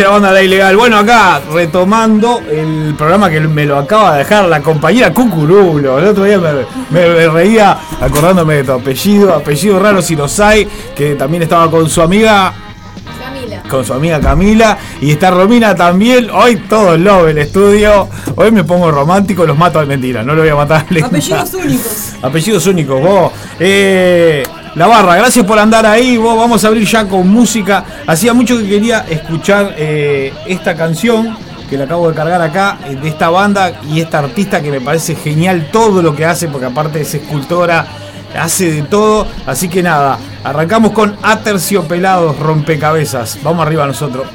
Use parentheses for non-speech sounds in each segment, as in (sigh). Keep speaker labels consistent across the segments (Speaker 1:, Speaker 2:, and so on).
Speaker 1: ¿Qué dice la banda La Ilegal? Bueno, acá retomando el programa que me lo acaba de dejar la compañera Cucurulo. El otro día me, reía acordándome de tu apellido, apellido raro si los hay, que también estaba con su amiga. Con su amiga Camila. Y está Romina también. Hoy todo el love el estudio. Hoy me pongo romántico, los mato de mentira. No lo voy a matar.
Speaker 2: Apellidos únicos. (laughs)
Speaker 1: Apellidos únicos, vos. Eh, la barra, gracias por andar ahí. Vos vamos a abrir ya con música. Hacía mucho que quería escuchar eh, esta canción que la acabo de cargar acá, eh, de esta banda y esta artista que me parece genial todo lo que hace, porque aparte es escultora, hace de todo. Así que nada, arrancamos con Aterciopelados Rompecabezas. Vamos arriba nosotros.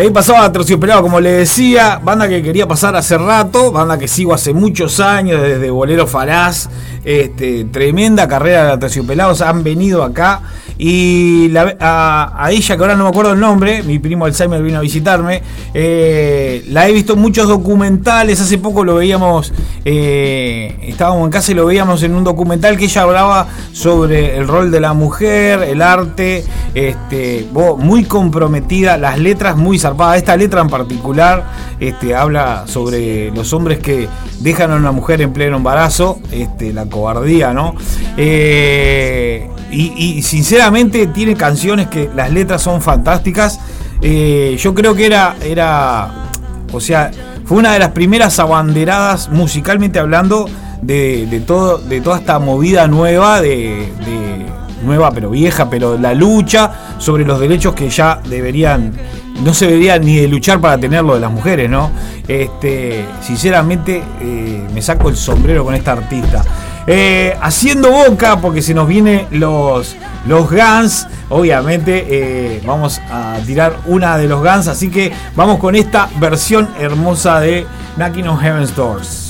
Speaker 1: Ahí pasaba Terciopelado, como le decía, banda que quería pasar hace rato, banda que sigo hace muchos años, desde Bolero Falaz, este, tremenda carrera de Terciopelados, han venido acá y a, ella, que ahora no me acuerdo el nombre, mi primo Alzheimer vino a visitarme, eh, la he visto en muchos documentales, hace poco lo veíamos, eh, estábamos en casa y lo veíamos en un documental que ella hablaba sobre el rol de la mujer, el arte, este, muy comprometida, las letras muy zarpadas, esta letra en particular este, habla sobre los hombres que dejan a una mujer en pleno embarazo, este, la cobardía, ¿no? Eh, y, sinceramente tiene canciones que las letras son fantásticas. Eh, yo creo que era, era, o sea, fue una de las primeras abanderadas musicalmente hablando de, todo, de toda esta movida nueva, de, nueva pero vieja, pero la lucha sobre los derechos que ya deberían, no se debería ni de luchar para tenerlo de las mujeres, ¿no? Este, sinceramente eh, me saco el sombrero con esta artista. Eh, haciendo boca, porque se nos vienen los, los Guns. Obviamente eh, vamos a tirar una de los Guns. Así que vamos con esta versión hermosa de Knocking on Heaven's.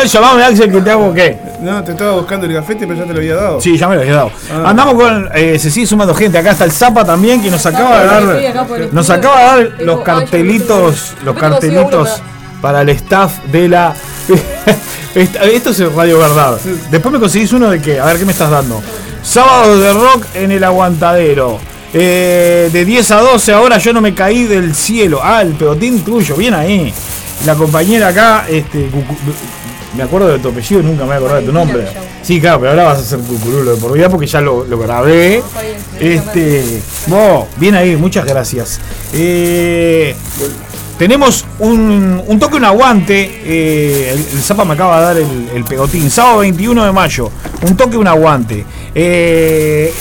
Speaker 1: Ver, llamame Axel que te hago qué.
Speaker 3: No, te estaba buscando el gafete, pero ya te lo había dado.
Speaker 1: Sí, ya me lo había dado.
Speaker 3: Ah.
Speaker 1: Andamos con. eh, se sigue sumando gente. Acá está el Zapa también, que nos acaba de dar. Nos acaba de dar los
Speaker 2: "Ay, yo
Speaker 1: cartelitos. Los cartelitos para el staff de la. (laughs) Esto es Radio Verdad. Después me conseguís uno de qué? A ver qué me estás dando. Sábado de rock en el aguantadero. Eh, de 10 a 12 ahora yo no me caí del cielo. Ah, el pegotín tuyo, bien ahí. La compañera acá, este, Cucu- me acuerdo de tu apellido, nunca me voy a acordar de tu nombre. Sí, claro, pero ahora vas a ser cucurulo de por vida porque ya lo, lo grabé. Este, vos, bien ahí, muchas gracias. Eh, tenemos un, un toque, un aguante. eh, el, el Zapa me acaba de dar el, el pegotín. Sábado 21 de mayo. Un toque, un aguante. Eh,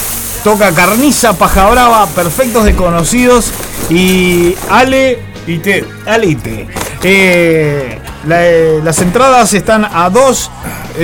Speaker 1: toca Carniza, Paja Brava, Perfectos Desconocidos y Ale.
Speaker 3: Y te.
Speaker 1: Ale y T. Eh, la- eh, las entradas están a 2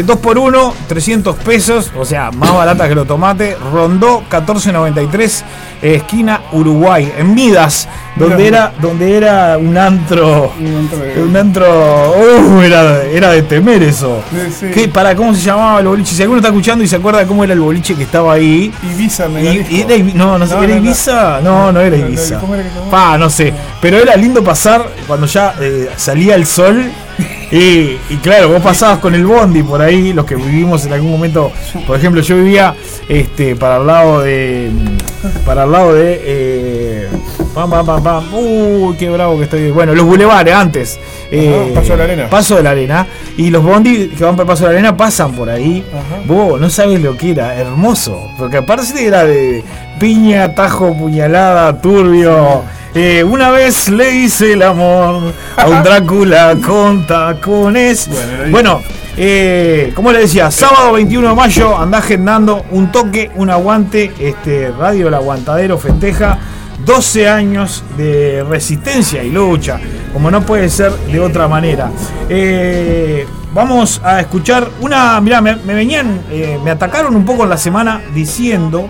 Speaker 1: 2 por 1 300 pesos, o sea, más baratas que los tomates. Rondó 14.93, eh, esquina Uruguay, en Midas, donde era, donde era un antro.
Speaker 3: Un antro de-
Speaker 1: Un antro. Uh, era, era de temer eso.
Speaker 3: Sí, sí.
Speaker 1: ¿Qué, para, ¿Cómo se llamaba el boliche? Si alguno está escuchando y se acuerda cómo era el boliche que estaba ahí.
Speaker 3: Ibiza,
Speaker 1: Y-
Speaker 3: Megalisco.
Speaker 1: y era Ibi- no, no sé,
Speaker 3: No,
Speaker 1: ¿era
Speaker 3: no.
Speaker 1: Ibiza? No, no era Ibiza.
Speaker 3: ¿cómo era que se llamaba?
Speaker 1: Pa, no sé. Pero era lindo pasar cuando ya eh, salía el sol. (laughs) Y, y claro, vos pasabas con el bondi por ahí, los que vivimos en algún momento. Por ejemplo, yo vivía este para el lado de. Para el lado de. Eh, pam, pam, pam, pam. Uy, qué bravo que estoy. Bueno, los bulevares antes. eh,
Speaker 3: Paso de la Arena.
Speaker 1: Paso de la arena. Y los bondi que van por el paso de la arena pasan por ahí. Vos no sabes lo que era, hermoso. Porque aparte era de piña, tajo, puñalada, turbio. Eh, una vez le hice el amor a un (laughs) Drácula con tacones.
Speaker 3: Bueno,
Speaker 1: eh, como le decía, sábado 21 de mayo andá agendando un toque, un aguante. Este, Radio El Aguantadero festeja 12 años de resistencia y lucha, como no puede ser de otra manera. Eh, vamos a escuchar una. Mirá, me, venían, eh, me atacaron un poco en la semana diciendo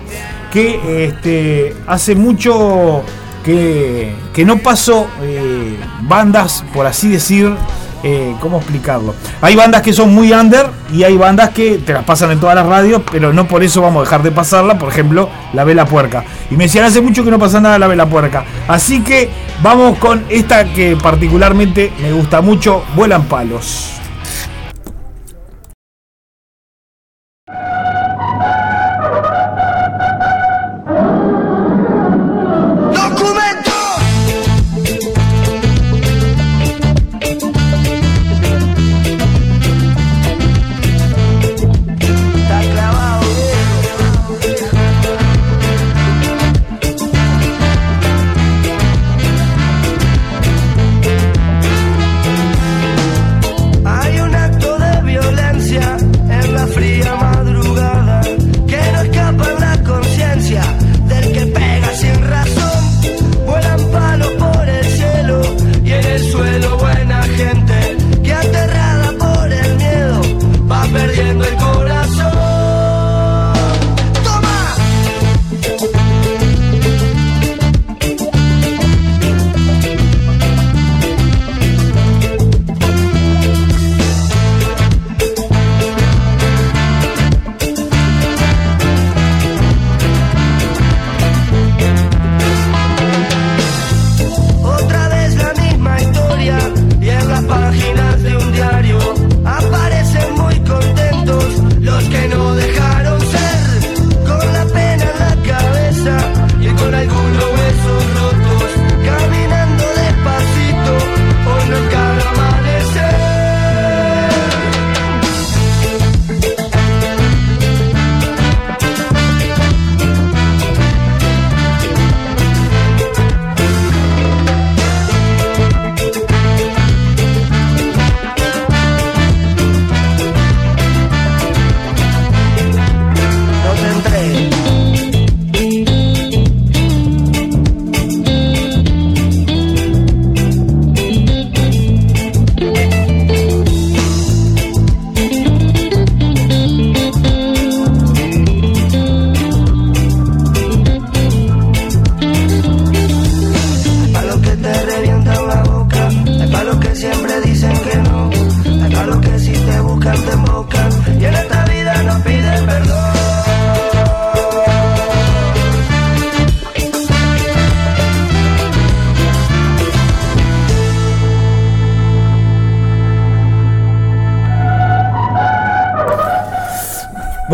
Speaker 1: que este, hace mucho que, que no paso eh, bandas, por así decir, eh, ¿cómo explicarlo? Hay bandas que son muy under y hay bandas que te las pasan en todas las radios, pero no por eso vamos a dejar de pasarla, por ejemplo, La Vela Puerca. Y me decían hace mucho que no pasa nada La Vela Puerca. Así que vamos con esta que particularmente me gusta mucho, Vuelan Palos.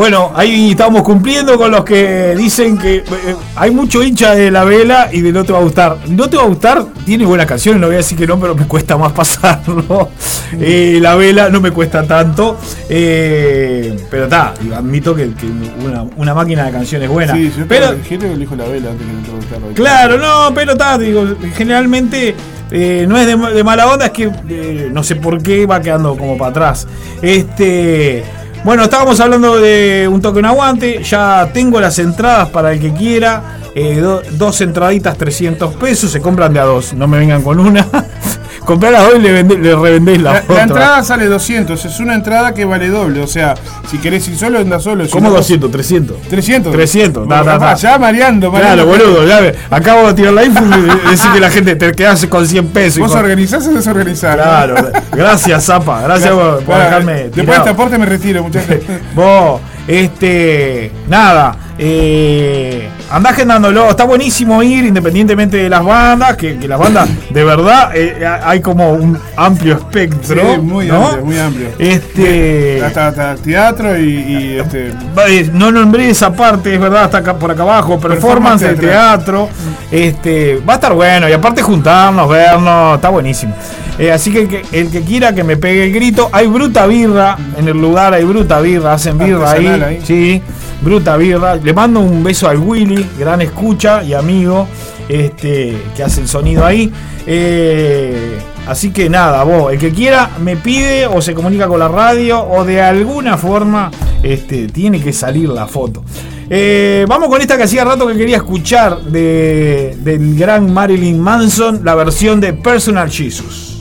Speaker 1: Bueno, ahí estamos cumpliendo con los que dicen que eh, hay mucho hincha de la vela y de no te va a gustar. No te va a gustar, tiene buenas canciones, no voy a decir que no, pero me cuesta más (laughs) pasarlo. Eh, la vela no me cuesta tanto. eh, pero está, admito que, que una, una máquina de canciones buena.
Speaker 3: Sí, yo
Speaker 1: pero,
Speaker 3: pero, gente que elijo la vela antes que no te gustara.
Speaker 1: Claro, no, pero está, digo, generalmente eh, no es de, de mala onda, es que eh, no sé por qué va quedando como para atrás. Este. Bueno, estábamos hablando de un toque en aguante. Ya tengo las entradas para el que quiera. Eh, do- dos entraditas, 300 pesos. Se compran de a dos. No me vengan con una. (laughs) Comprá las dos y le, le revendéis la,
Speaker 3: La,
Speaker 1: otra.
Speaker 3: la entrada sale 200, es una entrada que vale doble. O sea, si querés ir solo, anda solo. Si
Speaker 1: ¿Cómo
Speaker 3: no,
Speaker 1: 200? 300.
Speaker 3: 300.
Speaker 1: 300, ta, ta, ta.
Speaker 3: Ya mareando,
Speaker 1: Claro,
Speaker 3: mareando.
Speaker 1: boludo. Ya acabo de tirar la info y (laughs) decir que la gente te quedas con 100 pesos.
Speaker 3: ¿Vos
Speaker 1: hijo.
Speaker 3: organizás o desorganizás?
Speaker 1: Claro, (laughs) gracias, Zapa. Gracias por, por
Speaker 3: Bueno,
Speaker 1: dejarme.
Speaker 3: Después de este aporte me retiro, muchachos. (laughs)
Speaker 1: Vos, este. Nada. Eh, andá agendándolo. Está buenísimo ir independientemente de las bandas. Que, que las bandas, de verdad, eh, hay como un amplio espectro.
Speaker 3: Sí, muy
Speaker 1: ¿no?
Speaker 3: amplio, muy amplio.
Speaker 1: Este.
Speaker 3: Hasta, hasta teatro y, y, este.
Speaker 1: Eh, No nombré esa parte, es verdad, está acá por acá abajo. Performance, de teatro. Este, va a estar bueno. Y aparte juntarnos, vernos, está buenísimo. Eh, así que, el que el que quiera que me pegue el grito, hay bruta birra en el lugar, hay bruta birra, hacen birra ahí.
Speaker 3: Ahí.
Speaker 1: Sí, bruta birra. Le mando un beso al Willy, gran escucha y amigo, este, que hace el sonido ahí. Eh, así que nada, vos, el que quiera me pide o se comunica con la radio o de alguna forma este, tiene que salir la foto. Eh, vamos con esta que hacía rato que quería escuchar de, del gran Marilyn Manson, la versión de Personal Jesus.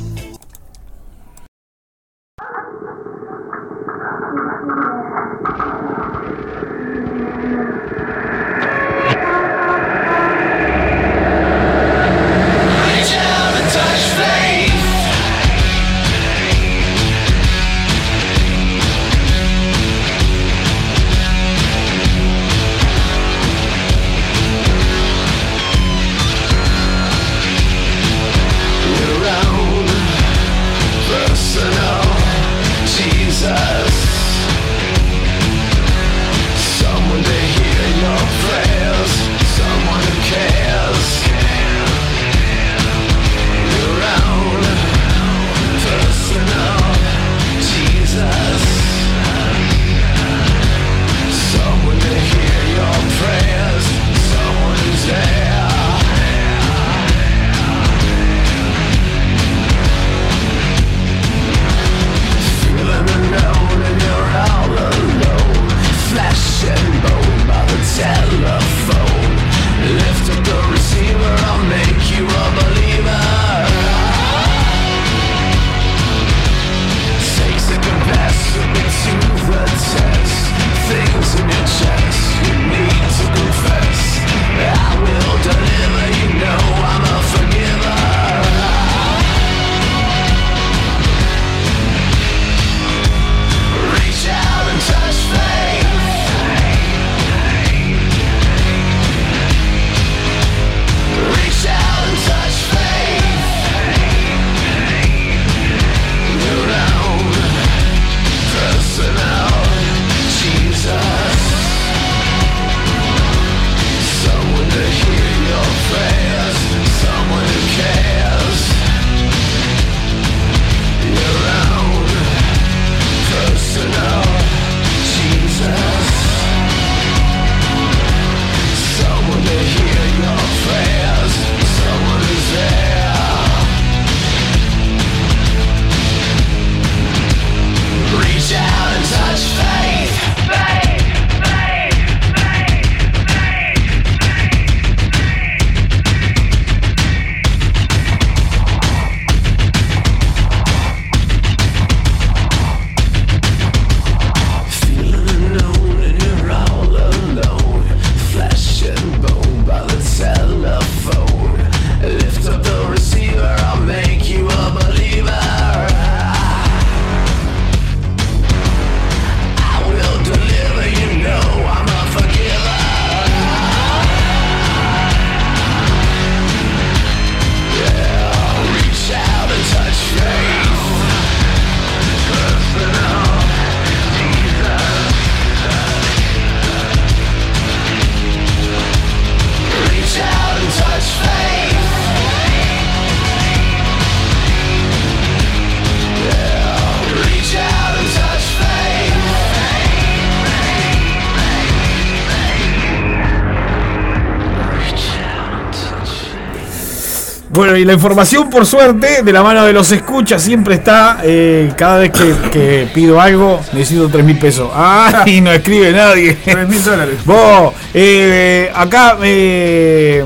Speaker 1: La información, por suerte, de la mano de los escuchas siempre está. eh, cada vez que, que pido algo, necesito 3 mil pesos. ¡Ah! Y no escribe nadie.
Speaker 3: 3 mil dólares.
Speaker 1: Vos, eh, acá, eh,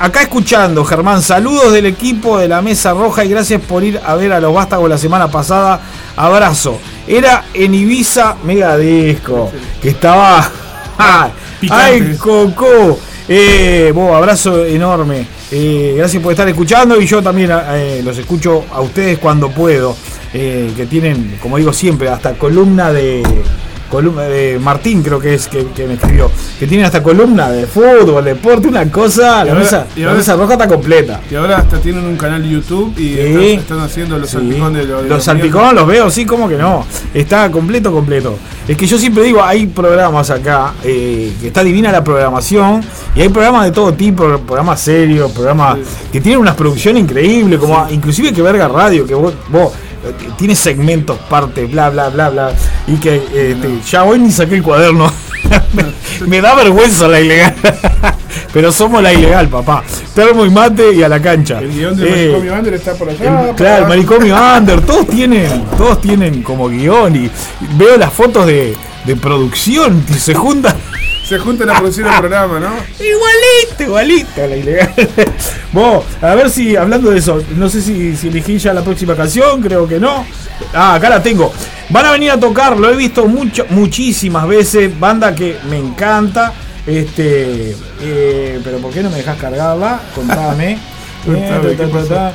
Speaker 1: acá escuchando, Germán, saludos del equipo de la Mesa Roja y gracias por ir a ver a los Vástagos la semana pasada. Abrazo. Era en Ibiza Mega Disco, que estaba. (laughs) ¡Ay. Coco! Eh, vos, abrazo enorme. Eh, gracias por estar escuchando y yo también eh, los escucho a ustedes cuando puedo. eh, que tienen, como digo siempre, hasta columna de. Columna de Martín, creo que es que, que me escribió. Que tienen hasta columna de fútbol, deporte, una cosa. La,
Speaker 3: ahora-
Speaker 1: mesa,
Speaker 3: y
Speaker 1: la mesa roja está completa.
Speaker 3: Y ahora hasta tienen un canal de YouTube y
Speaker 1: Sí.
Speaker 3: están, están haciendo los
Speaker 1: Sí.
Speaker 3: salpicones de los. de
Speaker 1: Los salpicones los veo, sí, como que no. Está completo, completo. Es que yo siempre digo, hay programas acá, eh, que está divina la programación, y hay programas de todo tipo, programas serios, programas que tienen unas producciones increíbles, como inclusive que Verga Radio, que vos, vos tiene segmentos, partes, bla, bla, bla, bla, y que eh, te- ya hoy ni saqué el cuaderno. (laughs) me, me da vergüenza la ilegal. (laughs) Pero somos la ilegal, papá. Termo y mate y a la cancha.
Speaker 3: El guion de
Speaker 1: Eh,
Speaker 3: Manicomio Under está por allá.
Speaker 1: el- claro, el
Speaker 3: acá.
Speaker 1: manicomio (laughs) under, todos tienen, todos tienen como guion y veo las fotos de, de producción y se juntan.
Speaker 3: Se juntan a producir el programa, ¿no?
Speaker 1: Igualito, igualito la ilegal. (laughs) Vos, a ver si, hablando de eso, no sé si, si elegí ya la próxima canción, creo que no. Ah, acá la tengo. Van a venir a tocar, lo he visto mucho, muchísimas veces, banda que me encanta. Este, eh, pero ¿por qué no me dejas cargarla? Contame. (laughs) Eh, ta,
Speaker 3: ¿qué
Speaker 1: ta, ta,
Speaker 3: pasó?
Speaker 1: ta.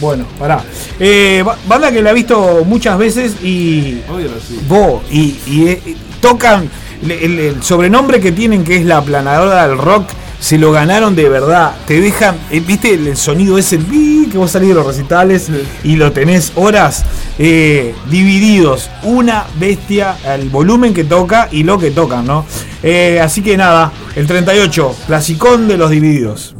Speaker 1: Bueno, pará. Eh, ba- banda que la he visto muchas veces y
Speaker 3: Obvio, sí.
Speaker 1: Vos, y, y, tocan el, el sobrenombre que tienen que es la aplanadora del rock, se lo ganaron de verdad. Te dejan, eh, viste el, sonido ese que vos salís de los recitales y lo tenés horas eh, divididos. Una bestia, el volumen que toca y lo que tocan, ¿no? Eh, así que nada, el 38, clasicón de los divididos.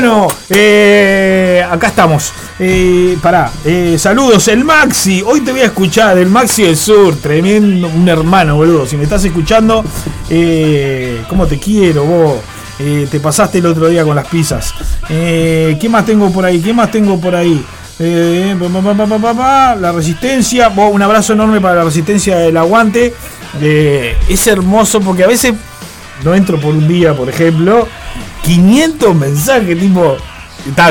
Speaker 1: Bueno, eh, acá estamos. Eh, eh, saludos, el Maxi. Hoy te voy a escuchar, el Maxi del Sur. Tremendo, un hermano, boludo. Si me estás escuchando, eh, ¿cómo te quiero vos? Te pasaste el otro día con las pizzas. ¿Qué más tengo por ahí? ¿Qué más tengo por ahí? La resistencia. Un abrazo enorme para la resistencia del aguante. Es hermoso porque a veces no entro por un día, por ejemplo. 500 mensajes, tipo.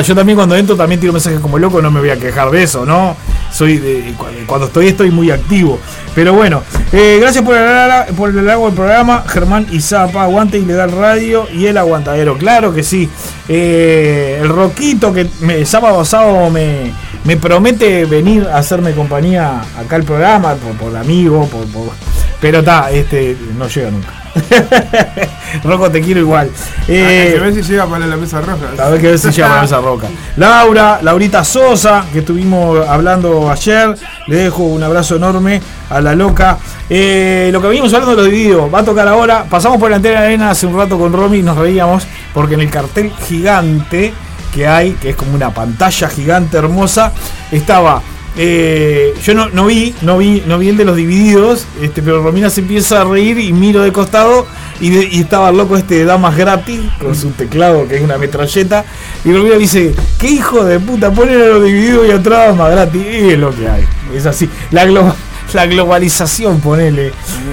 Speaker 1: Yo también cuando entro también tiro mensajes como loco, no me voy a quejar de eso, ¿no? Soy de, cu- cuando estoy estoy muy activo. Pero bueno, eh, gracias por el, por el halago del programa, Germán Izapa, Aguante Ilegal Radio y el Aguantadero, claro que sí. Eh, el Roquito que me, sábado sábado me, me promete venir a hacerme compañía acá al programa, por, por amigo, por, por- pero está, este, no llega nunca. (laughs) Rocco, te quiero igual. Eh,
Speaker 3: que ver si llega para la mesa roja.
Speaker 1: a ver qué ver si llama esa roca. Laura, Laurita Sosa, que estuvimos hablando ayer. Le dejo un abrazo enorme a la loca. Eh, lo que venimos hablando de los divididos, va a tocar ahora. Pasamos por la entera arena hace un rato con Romy y nos reíamos porque en el cartel gigante que hay, que es como una pantalla gigante hermosa, estaba. Eh, yo no, no vi, no vi, no vi el de los divididos, este, pero Romina se empieza a reír y miro de costado y, de- y estaba el loco este de damas gratis con su teclado que es una metralleta y Romina dice, qué hijo de puta, ponen a los divididos y atrás damas gratis, y es lo que hay, es así, la, glo- (laughs) la globalización, ponele.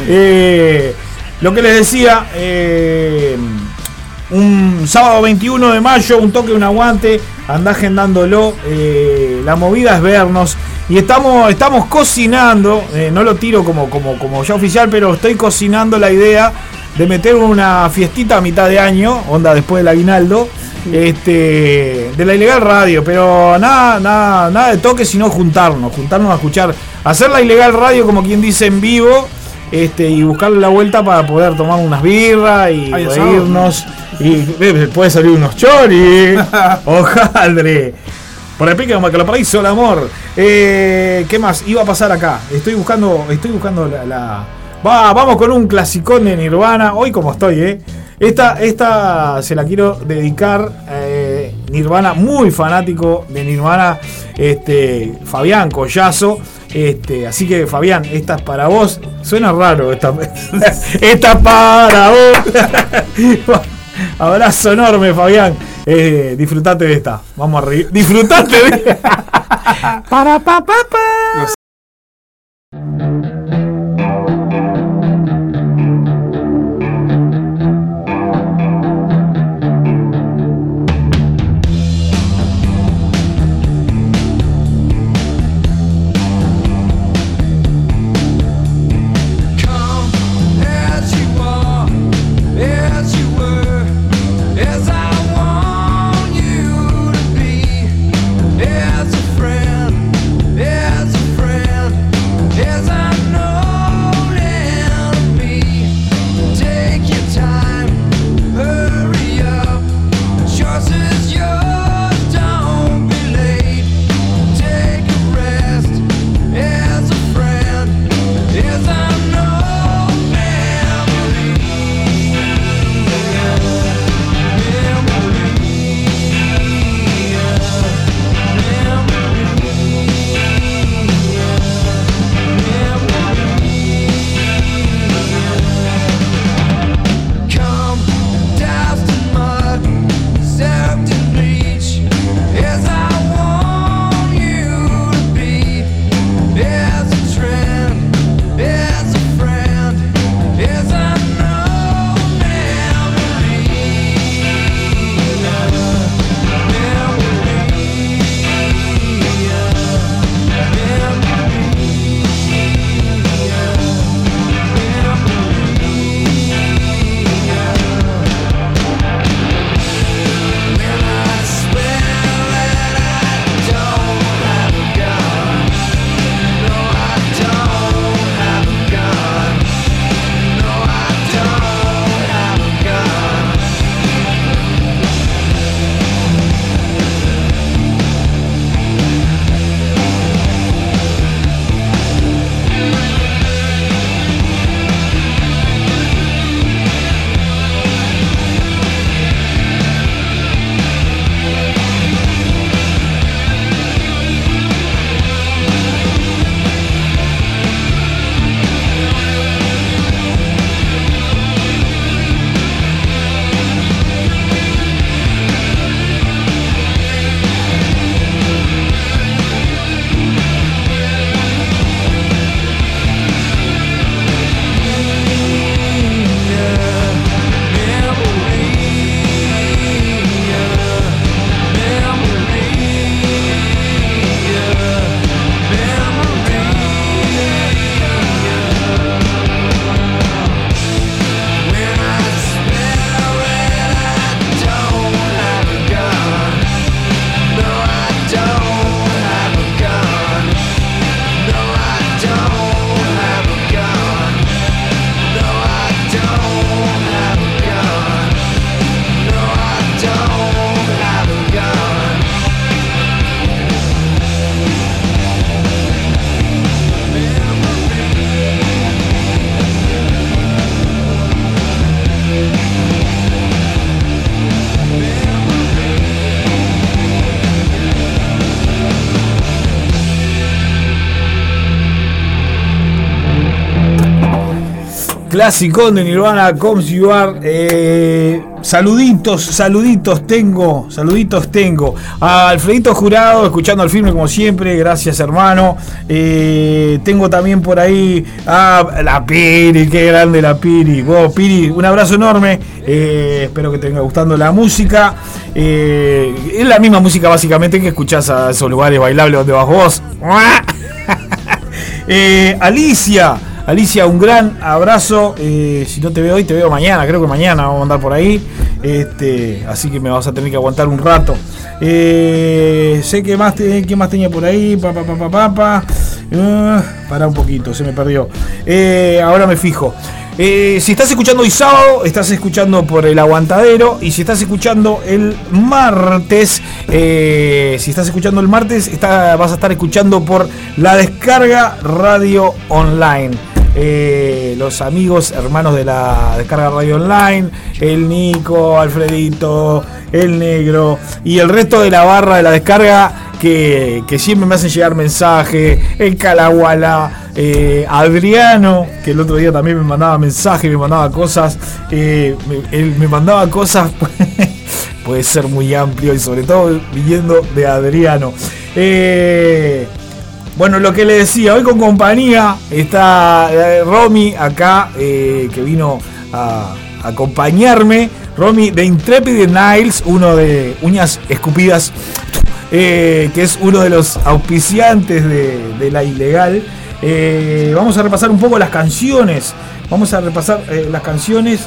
Speaker 1: Eh, lo que les decía, eh, un sábado 21 de mayo, un toque, un aguante, anda agendándolo. la movida es vernos. Y estamos, estamos cocinando, eh, no lo tiro como, como, como ya oficial, pero estoy cocinando la idea de meter una fiestita a mitad de año, onda después del aguinaldo, este, de la ilegal radio, pero nada, nada, nada de toque, sino juntarnos, juntarnos a escuchar, hacer la ilegal radio como quien dice en vivo, este, y buscarle la vuelta para poder tomar unas birras y reírnos. Y eh, puede salir unos choris. (laughs) Ojaldre. Por el pique como que lo paraíso, el amor. Eh, ¿Qué más? Iba a pasar acá. Estoy buscando. Estoy buscando la. la- Va, vamos con un clasicón de Nirvana. Hoy como estoy, eh. Esta, esta se la quiero dedicar. eh, Nirvana, muy fanático de Nirvana. Este. Fabián Collazo. Este, así que Fabián, esta es para vos. Suena raro esta. (laughs) esta es para vos. (laughs) (laughs) Abrazo enorme, Fabián. Eh, disfrutate de esta. Vamos a reír. Disfrutate de. (laughs) para pa pa pa.
Speaker 4: You
Speaker 1: Clásico de Nirvana, Comes You Are. Eh, saluditos, saluditos tengo, saluditos tengo. A Alfredito Jurado, escuchando al filme como siempre, gracias hermano. Eh, tengo también por ahí a la Piri, qué grande la Piri. Vos, Piri, un abrazo enorme. Eh, espero que te venga gustando la música. Es la misma música básicamente que escuchás a esos lugares bailables donde vas vos. (laughs) Alicia, Alicia, un gran abrazo. Eh, si no te veo hoy, te veo mañana. Creo que mañana vamos a andar por ahí. Este, así que me vas a tener que aguantar un rato. Eh, sé que más, te- ¿qué más tenía por ahí. Pa, pa, pa, pa, pará un poquito, se me perdió. Eh, ahora me fijo. Eh, si estás escuchando hoy sábado, estás escuchando por el aguantadero. Y si estás escuchando el martes, eh, si estás escuchando el martes, vas a estar escuchando por la descarga radio online. Eh, los amigos, hermanos de la descarga radio online, el Nico, Alfredito, el Negro y el resto de la barra de la descarga que, que siempre me hacen llegar mensajes, el Calaguala, eh, Adriano, que el otro día también me mandaba mensajes, me mandaba cosas, eh, me, él me mandaba cosas, (laughs) puede ser muy amplio y sobre todo viniendo de Adriano. Bueno, lo que le decía, hoy con compañía está eh, Romy acá, eh, que vino a, acompañarme. Romy de Intrepid Niles, uno de Uñas Escupidas, eh, que es uno de los auspiciantes de, la ilegal. Vamos a repasar un poco las canciones. Vamos a repasar las canciones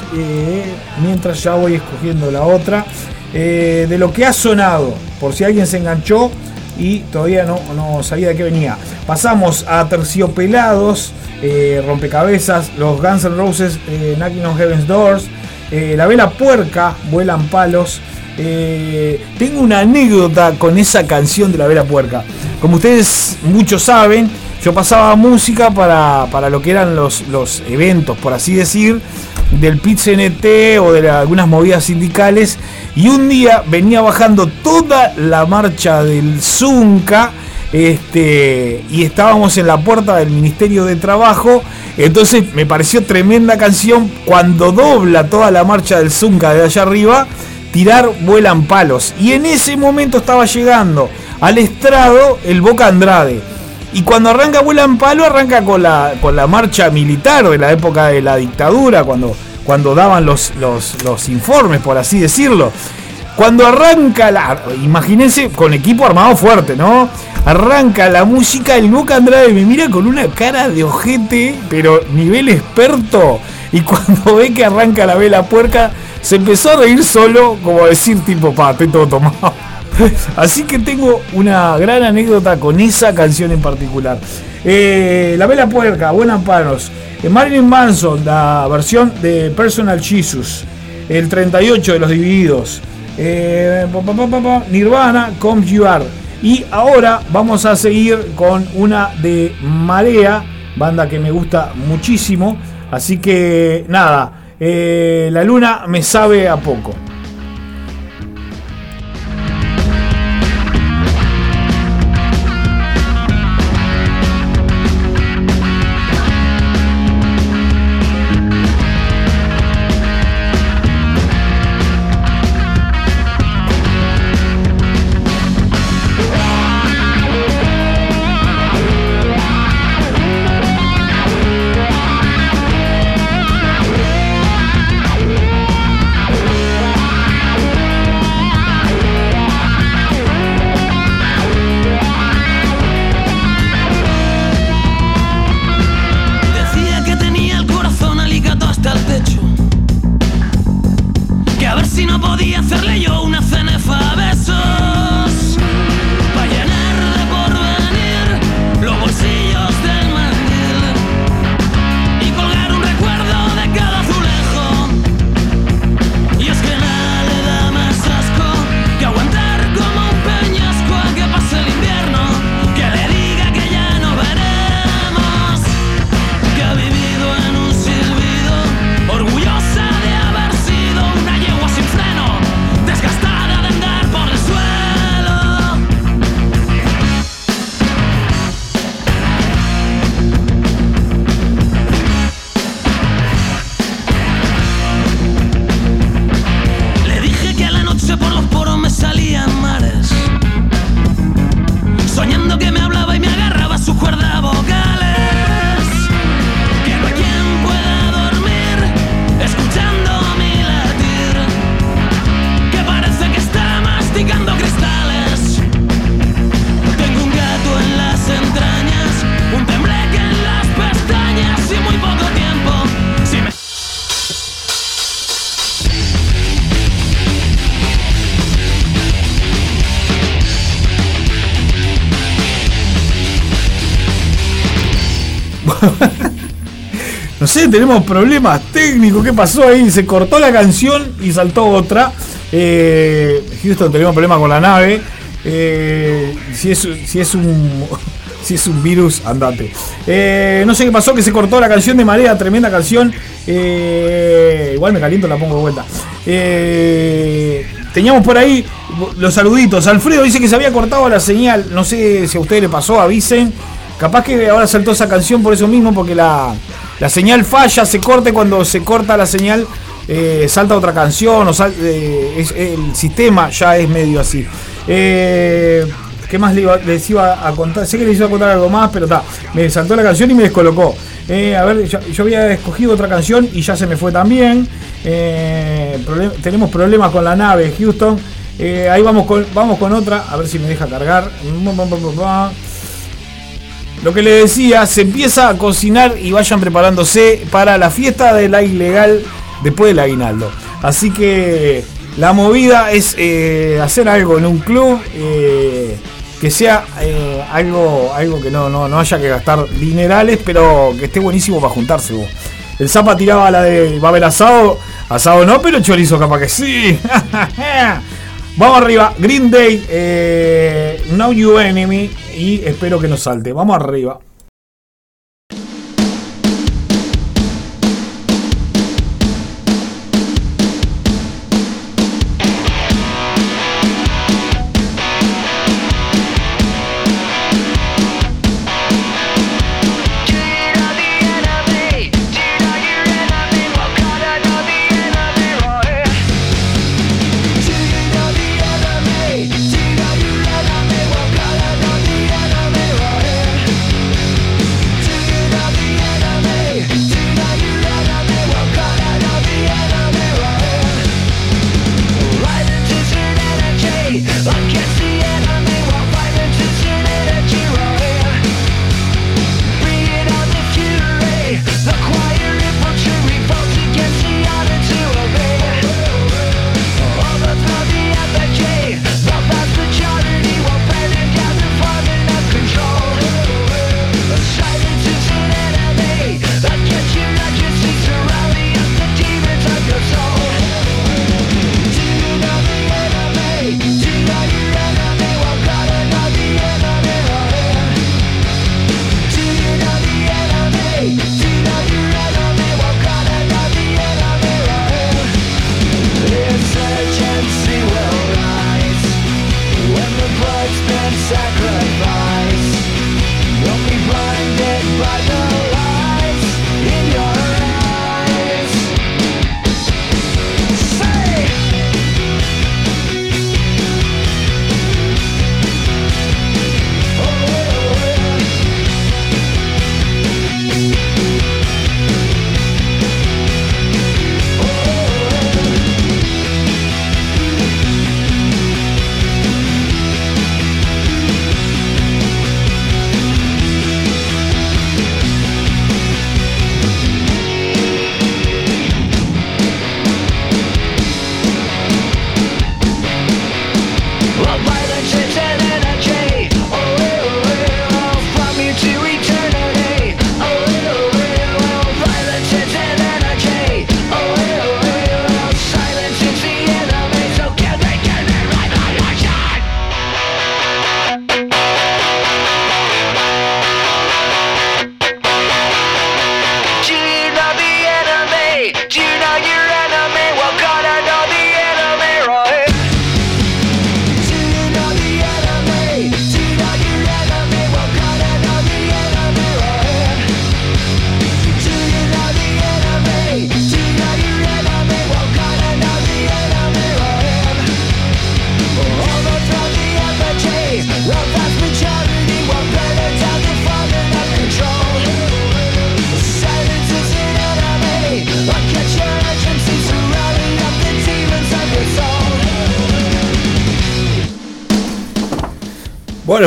Speaker 1: mientras ya voy escogiendo la otra. de lo que ha sonado, por si alguien se enganchó y todavía no, no sabía de qué venía. Pasamos a Terciopelados, eh, Rompecabezas, los Guns N' Roses, eh, on Heaven's Doors, eh, La Vela Puerca, Vuelan Palos. Eh, tengo una anécdota con esa canción de La Vela Puerca. Como ustedes muchos saben, yo pasaba música para, para lo que eran los, los eventos, por así decir, del pit CNT o de algunas movidas sindicales. Y un día venía bajando toda la marcha del Zunca. Este, y estábamos en la puerta del Ministerio de Trabajo. Entonces me pareció tremenda canción cuando dobla toda la marcha del Zunca de allá arriba. Tirar vuelan palos. Y en ese momento estaba llegando al estrado el Boca Andrade. Y cuando arranca Vuelan Palo, arranca con la, con la marcha militar de la época de la dictadura, cuando, cuando daban los, los, informes, por así decirlo. Cuando arranca la. Imagínense con equipo armado fuerte, ¿no? Arranca la música, el Boca Andrade me mira con una cara de ojete, pero nivel experto. Y (laughs) cuando ve que arranca la vela puerca, se empezó a reír solo, como decir, tipo, pa, estoy todo tomado. (laughs) Así que tengo una gran anécdota con esa canción en particular. Eh, la Vela Puerca, Buenas Panos. Eh, Marilyn Manson, la versión de Personal Jesus. El 38 de los Divididos. Eh, Nirvana, Come You. Y ahora vamos a seguir con una de Marea, banda que me gusta muchísimo. Así que nada, eh, la luna me sabe a poco.
Speaker 5: Tenemos problemas técnicos. ¿Qué pasó ahí? Se cortó la canción y saltó otra. Eh, Houston, tenemos problemas con la nave. Eh, si, es, si es un. (laughs) Si es un virus, andate. Eh, no sé qué pasó, que se cortó la canción de Marea, tremenda canción. Eh, igual me caliento, la pongo de vuelta. Eh, teníamos por ahí los saluditos. Alfredo dice que se había cortado la señal. No sé si a ustedes le pasó, avisen. Capaz que ahora saltó esa canción por eso mismo, porque la, la señal falla, se corta y cuando se corta la señal. eh, salta otra canción o eh, es- el sistema ya es medio así. Eh, ¿Qué más les iba a contar? Sé que les iba a contar algo más, pero está. Me saltó la canción y me descolocó. A ver, yo, había escogido otra canción y ya se me fue también. Tenemos problemas con la nave, Houston. Ahí vamos con, vamos con otra, a ver si me deja cargar. Lo que le decía, se empieza a cocinar y vayan preparándose para la fiesta de la ilegal después del aguinaldo. Así que la movida es eh, hacer algo en un club eh, que sea eh, algo, algo que no, no, no haya que gastar dinerales, pero que esté buenísimo para juntarse. vos. El Zapa tiraba la de va a haber asado, asado no, pero chorizo capaz que sí. (laughs) Vamos arriba, Green Day, Now You Enemy y espero que nos salte. Vamos arriba.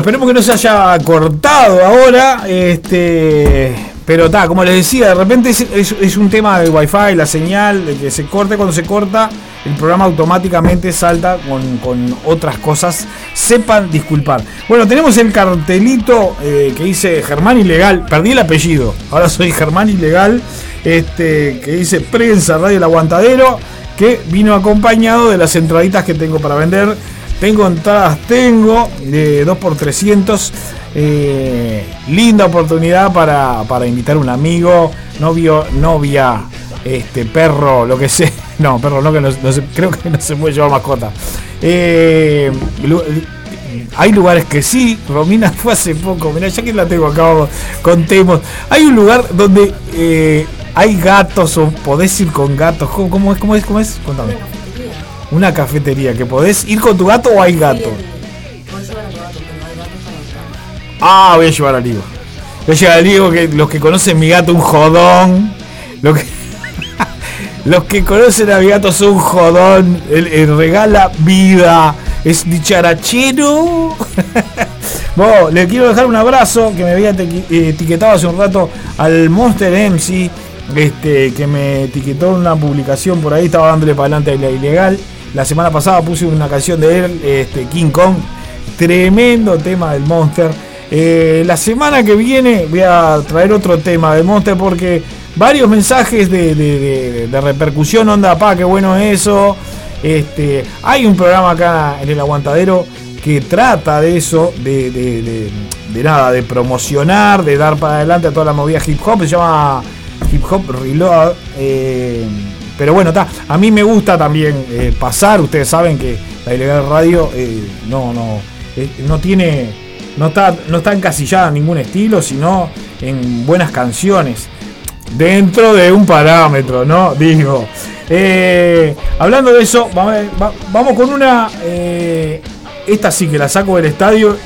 Speaker 5: Esperemos que no se haya cortado ahora. Este.
Speaker 1: pero está, como les decía, de repente es, un tema del wifi, la señal, de que se corte, cuando se corta, el programa automáticamente salta con, con otras cosas. Sepan disculpar. Bueno, tenemos el cartelito eh, que dice Germán Ilegal, perdí el apellido, ahora soy Germán Ilegal, este, que dice Prensa Radio El Aguantadero, que vino acompañado de las entraditas que tengo para vender. Tengo entradas, tengo de 2x300. eh, linda oportunidad para, para invitar a un amigo, novio, novia, este perro, lo que sea. (laughs) No, perro no, que no, creo que no se puede llevar mascota. Eh, hay lugares que sí, Romina (laughs) fue hace poco, mira, ya que la tengo acá, contemos. Hay un lugar donde eh, hay gatos o podés ir con gatos. ¿Cómo, cómo es? ¿Cómo es? ¿Cómo es? Contame. Una cafetería, que podés ir con tu gato o hay gato. Ah, voy a llevar al Diego. Voy a llevar al Diego, que los que conocen mi gato, un jodón. Los que, (laughs) los que conocen a mi gato son un jodón. Él, él regala vida. Es dicharachero. (laughs) Bueno, le quiero dejar un abrazo que me había eh, etiquetado hace un rato al Monster MC. Este, que me etiquetó en una publicación por ahí, estaba dándole para adelante a la ilegal. La semana pasada puse una canción de él, este, King Kong. Tremendo tema del Monster. Eh, la semana que viene voy a traer otro tema del Monster porque varios mensajes de, repercusión, onda, pa, qué bueno eso. Este, hay un programa acá en el Aguantadero que trata de eso, de nada, de promocionar, de dar para adelante a toda la movida hip hop, se llama Hip Hop Reload. eh, pero bueno. A mí me gusta también eh, pasar. Ustedes saben que la ilegal radio eh, no, no, eh, no tiene, no está, no está encasillada en ningún estilo, sino en buenas canciones dentro de un parámetro, ¿no? Digo. Hablando de eso, vamos, va- vamos con una. esta sí que la saco del estadio.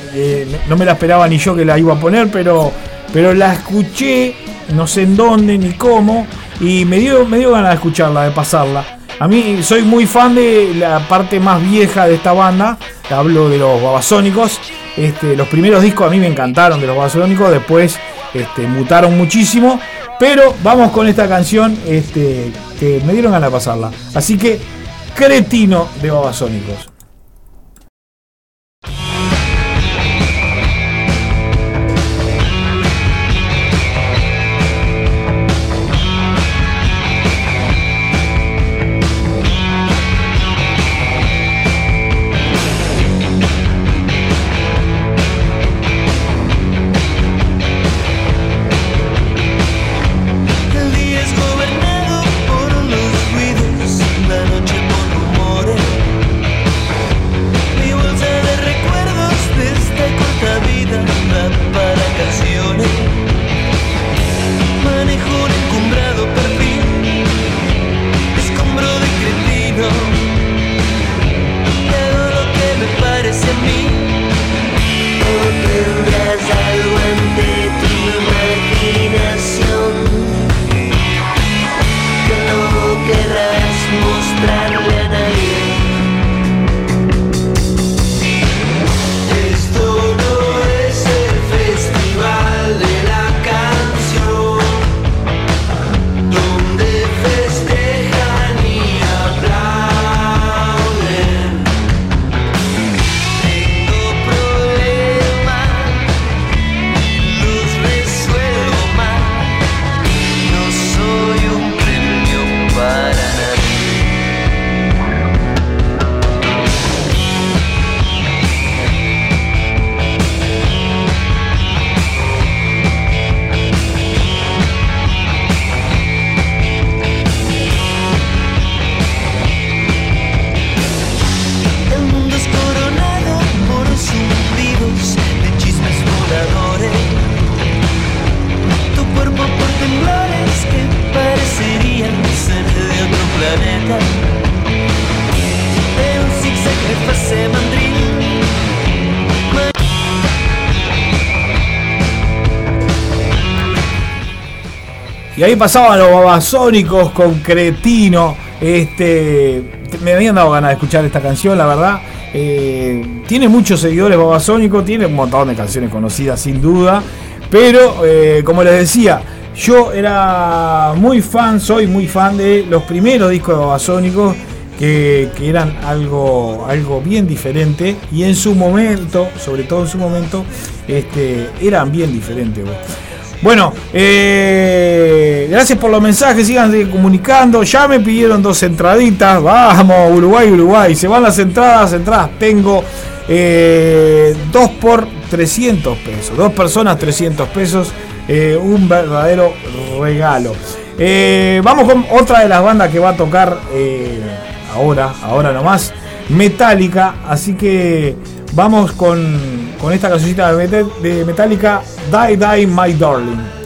Speaker 1: no me la esperaba ni yo que la iba a poner, pero, pero la escuché, no sé en dónde ni cómo, y me dio, me dio ganas de escucharla, de pasarla. A mí soy muy fan de la parte más vieja de esta banda. Hablo de los babasónicos. Este, los primeros discos a mí me encantaron de los babasónicos. Después este, mutaron muchísimo. Pero vamos con esta canción este, que me dieron ganas de pasarla. Así que, Cretino de babasónicos. Ahí pasaban los babasónicos con Cretino. Este, me habían dado ganas de escuchar esta canción, la verdad. Eh, tiene muchos seguidores babasónicos, tiene un montón de canciones conocidas sin duda. Pero, eh, como les decía, yo era muy fan, soy muy fan de los primeros discos de Babasónicos que, eran algo, algo bien diferente y en su momento, sobre todo en su momento, este, eran bien diferentes. Bueno, eh, gracias por los mensajes, sigan comunicando. Ya me pidieron dos entraditas. Vamos, Uruguay, Uruguay. Se van las entradas, entradas tengo. eh, dos por 300 pesos. Dos personas, 300 pesos. eh, un verdadero regalo. Vamos con otra de las bandas que va a tocar ahora, ahora nomás. Metallica. Así que vamos con, con esta cancioncita de Met- de Metallica.
Speaker 4: Die, Die, My Darling.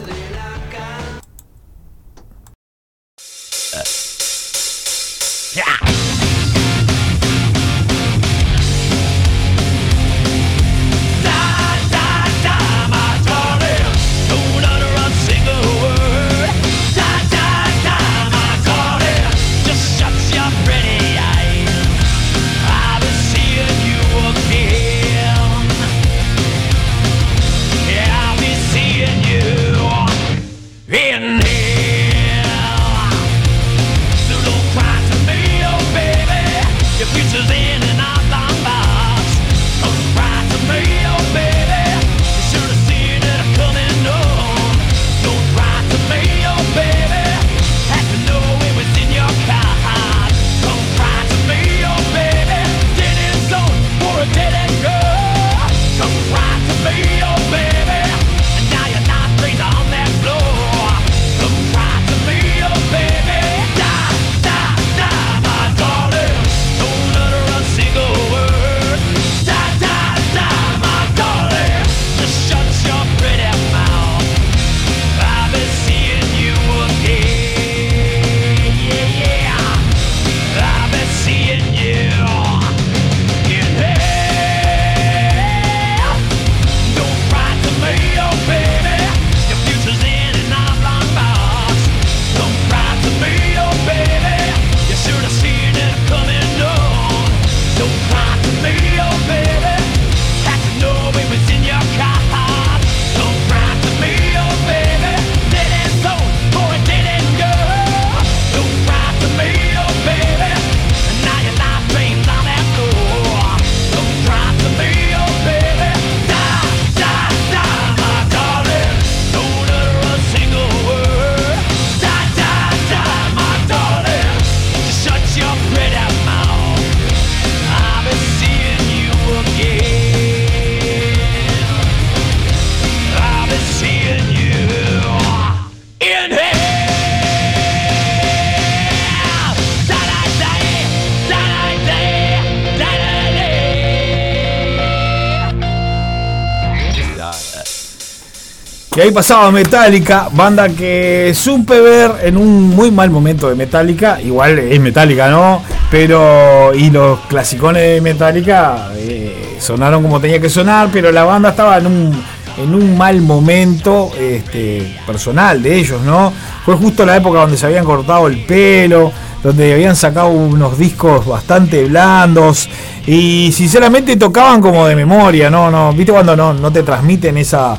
Speaker 1: Ahí pasaba Metallica, banda que supe ver en un muy mal momento de Metallica. Igual es Metallica, ¿no? Pero. Y los clasicones de Metallica eh, sonaron como tenía que sonar, pero la banda estaba en un, en un mal momento este, personal de ellos, ¿no? Fue justo la época donde se habían cortado el pelo, donde habían sacado unos discos bastante blandos y sinceramente tocaban como de memoria, ¿no? no ¿Viste cuando no, no te transmiten esa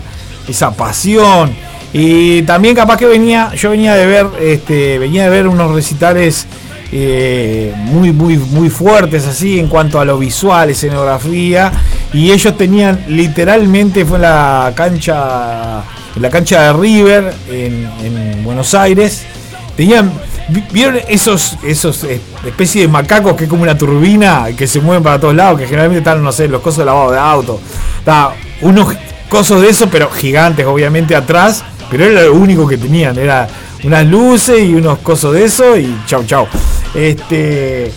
Speaker 1: esa pasión. Y también capaz que venía, yo venía de ver, este, venía de ver unos recitales eh, muy, muy, muy fuertes así en cuanto a lo visual, escenografía. Y ellos tenían literalmente, fue la cancha, la cancha de River, en, en Buenos Aires. Tenían, vi- ¿vieron esos, esos eh, especie de macacos que es como una turbina que se mueven para todos lados? Que generalmente están, no sé, los cosos de lavado de auto. Está, unos cosos de eso, pero gigantes, obviamente atrás. Pero era lo único que tenían, era unas luces y unos cosos de eso y chau chau. Este.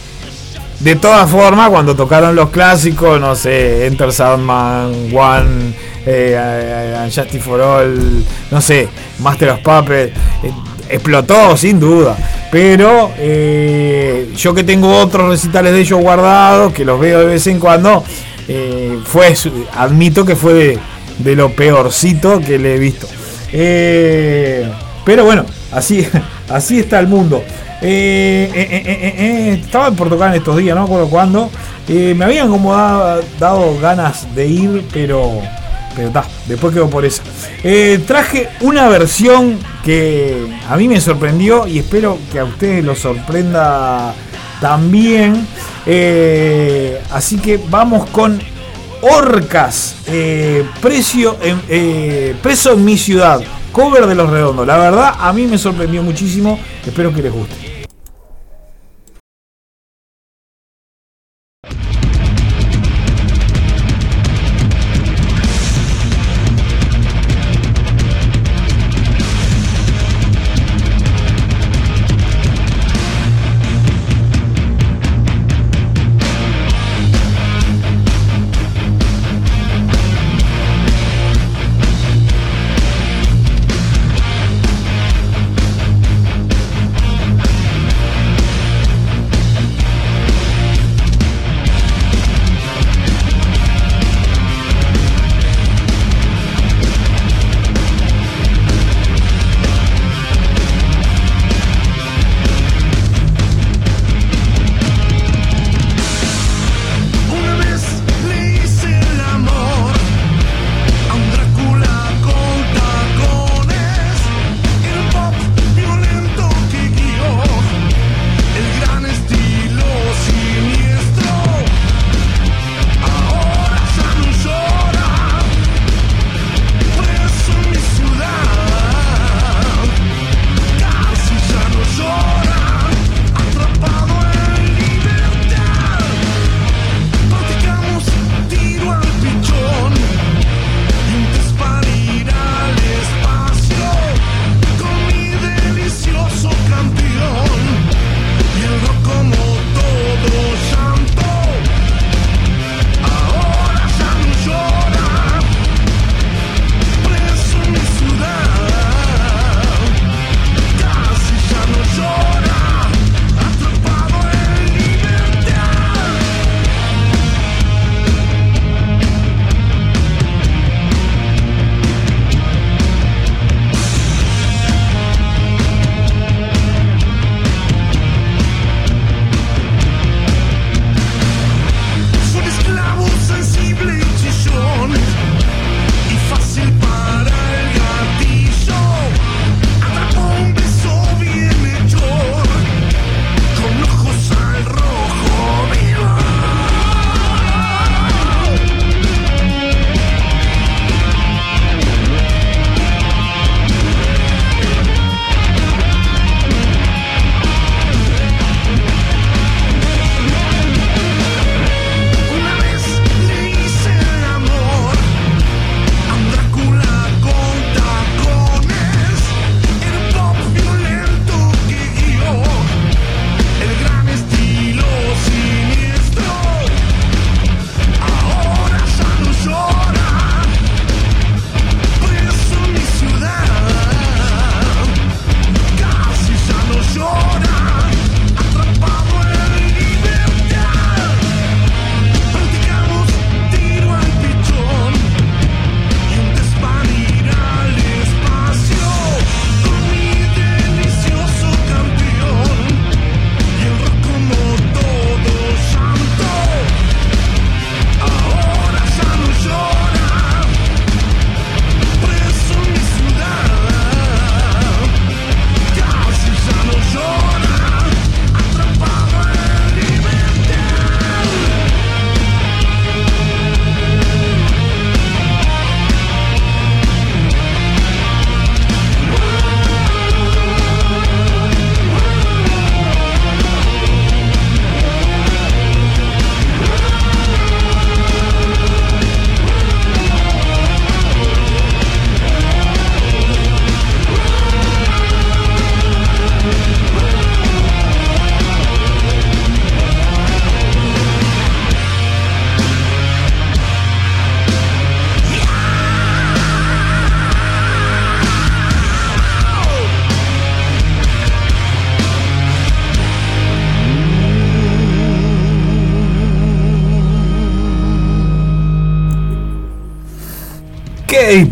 Speaker 1: De todas formas, cuando tocaron los clásicos, no sé, Enter Sandman, One, eh, eh, Unjustice for All, no sé, Master of Puppets, eh, explotó sin duda. Pero eh, yo que tengo otros recitales de ellos guardados, que los veo de vez en cuando, eh, fue, admito que fue de, de lo peorcito que le he visto. Eh, pero bueno, así, (laughs) así está el mundo. Eh, eh, estaba en Portugal en estos días, no me acuerdo cuándo. me habían como dado ganas de ir, pero. Pero está, después quedó por eso. traje una versión que a mí me sorprendió y espero que a ustedes los sorprenda también. así que vamos con Orcas, eh, precio en, eh, preso en mi ciudad, cover de los redondos. La verdad, a mí me sorprendió muchísimo. Espero que les guste.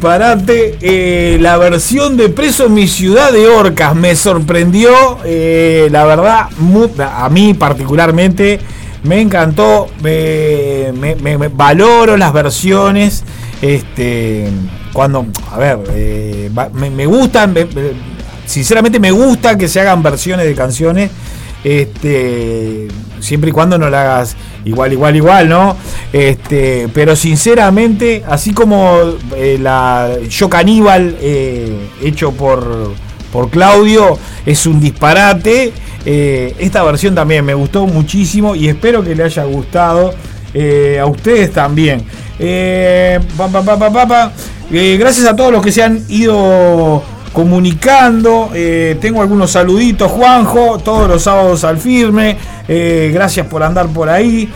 Speaker 1: disparate. Eh, la versión de Preso en mi ciudad de Orcas me sorprendió. Eh, la verdad, a mí particularmente me encantó. Me, valoro las versiones. Este, cuando, a ver, eh, me, me, gustan. sinceramente, me gusta que se hagan versiones de canciones. Este siempre y cuando no la hagas igual, igual, igual, ¿no? Este, pero sinceramente, así como eh, la Yo Caníbal eh, hecho por, por Claudio es un disparate, eh, esta versión también me gustó muchísimo y espero que le haya gustado a ustedes también. Pa, pa, pa, gracias a todos los que se han ido comunicando. tengo algunos saluditos, Juanjo, todos los sábados al firme. Eh, gracias por andar por ahí.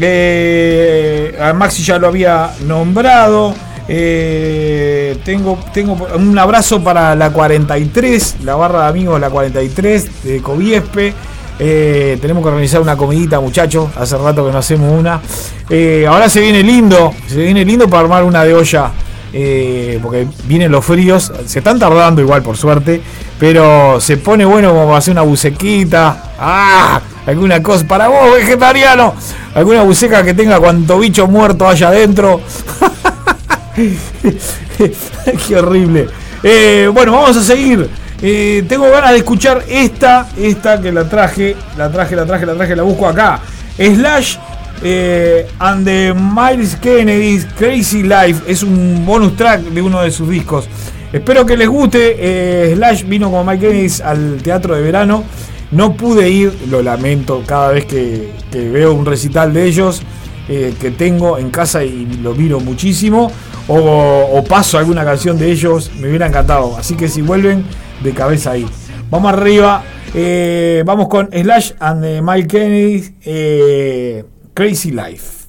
Speaker 1: Eh, Maxi ya lo había nombrado. Eh, tengo, tengo un abrazo para la 43, la barra de amigos la 43 de Coviespe. Eh, tenemos que organizar una comidita, muchachos. Hace rato que no hacemos una. Eh, ahora se viene lindo, se viene lindo para armar una de olla. Eh, porque vienen los fríos, se están tardando igual por suerte, pero se pone bueno como para hacer una bucequita. ¡Ah! Alguna cosa para vos, vegetariano. Alguna buceca que tenga cuanto bicho muerto haya adentro. (laughs) Qué horrible. Eh, bueno, vamos a seguir. Eh, tengo ganas de escuchar esta, esta que la traje, la traje, la traje, la traje, la busco acá. Slash eh, and the Miles Kennedy's Crazy Life es un bonus track de uno de sus discos. Espero que les guste. Eh, Slash vino con Mike Kennedy al teatro de verano. No pude ir, lo lamento cada vez que, veo un recital de ellos eh, que tengo en casa y lo miro muchísimo. O, o paso alguna canción de ellos, me hubiera encantado. Así que si vuelven, de cabeza ahí. Vamos arriba. eh, vamos con Slash and the Mike Kennedy. Crazy Life.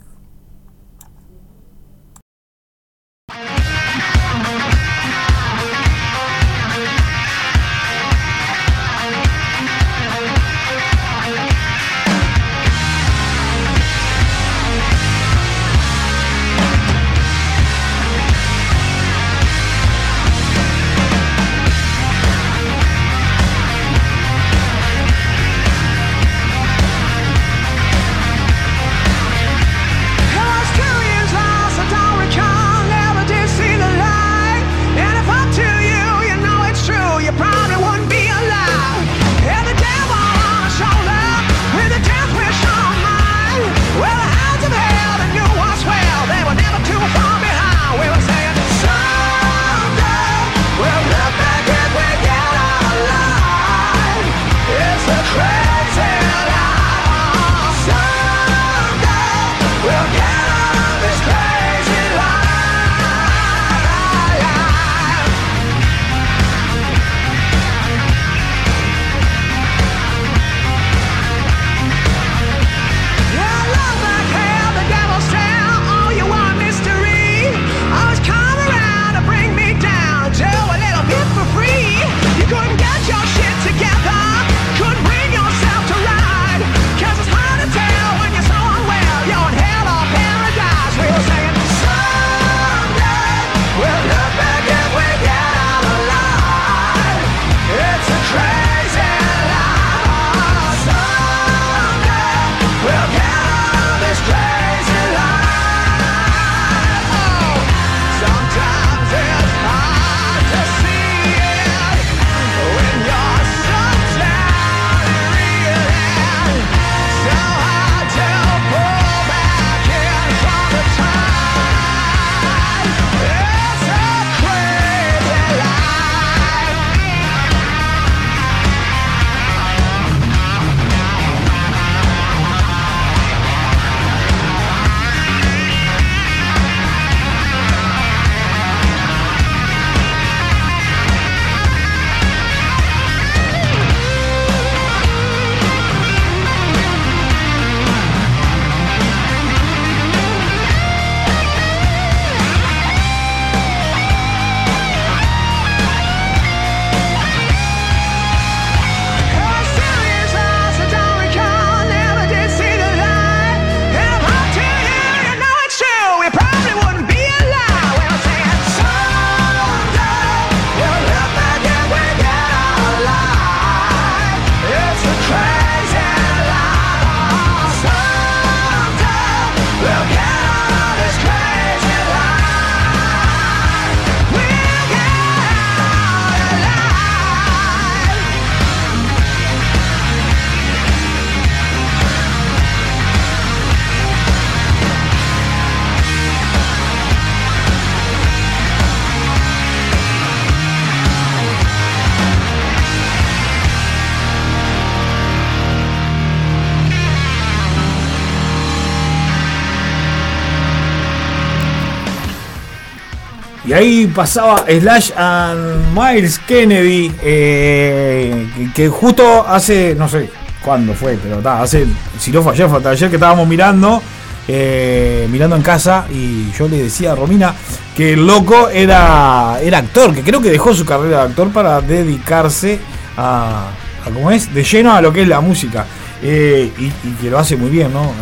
Speaker 1: Y ahí pasaba Slash and Miles Kennedy, eh, que, justo hace, no sé cuándo fue, pero ta, hace, si no fue ayer, fue ayer que estábamos mirando, eh, mirando en casa, y yo le decía a Romina que el loco era, era actor, que creo que dejó su carrera de actor para dedicarse a, a ¿cómo es? De lleno a lo que es la música. Eh, y, y que lo hace muy bien, ¿no?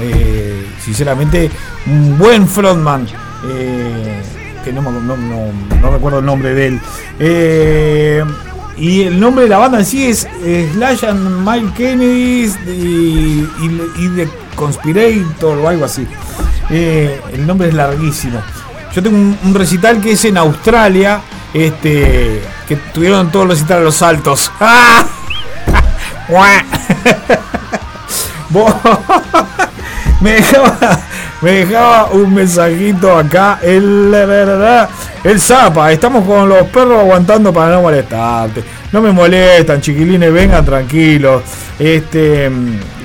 Speaker 1: Sinceramente, un buen frontman. Que no, no, no- no recuerdo el nombre de él. Eh, y el nombre de la banda en sí es Slash and Mike Kennedy y, y, The Conspirator o algo así. Eh, el nombre es larguísimo. Yo tengo un, recital que es en Australia, este, que tuvieron todos los recitales los saltos. (laughs) ¡Ah! (laughs) (laughs) Me dejaba, me dejaba un mensajito acá. El, el Zapa, estamos con los perros aguantando para no molestarte. No me molestan, chiquilines, vengan tranquilos. Este,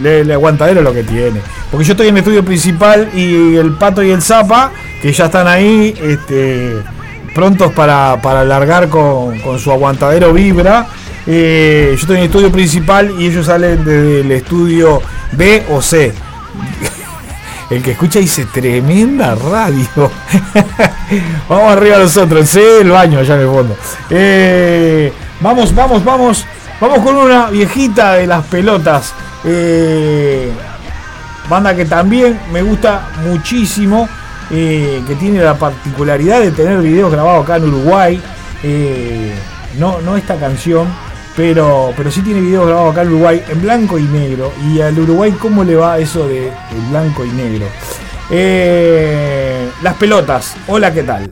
Speaker 1: le, le aguantadero lo que tiene. Porque yo estoy en el estudio principal y el pato y el Zapa, que ya están ahí, este, prontos para, para largar con, con su aguantadero vibra. Eh, yo estoy en el estudio principal y ellos salen desde el estudio B o C. El que escucha dice tremenda radio. (laughs) vamos arriba nosotros, sí, el baño allá en el fondo. Eh, vamos, vamos, vamos. Vamos con una viejita de las pelotas. Eh, banda que también me gusta muchísimo. eh, que tiene la particularidad de tener videos grabados acá en Uruguay. No, no esta canción, pero, pero sí tiene videos grabados acá en Uruguay en blanco y negro. Y al Uruguay, ¿cómo le va eso de, blanco y negro? Eh, las pelotas, hola, ¿qué tal?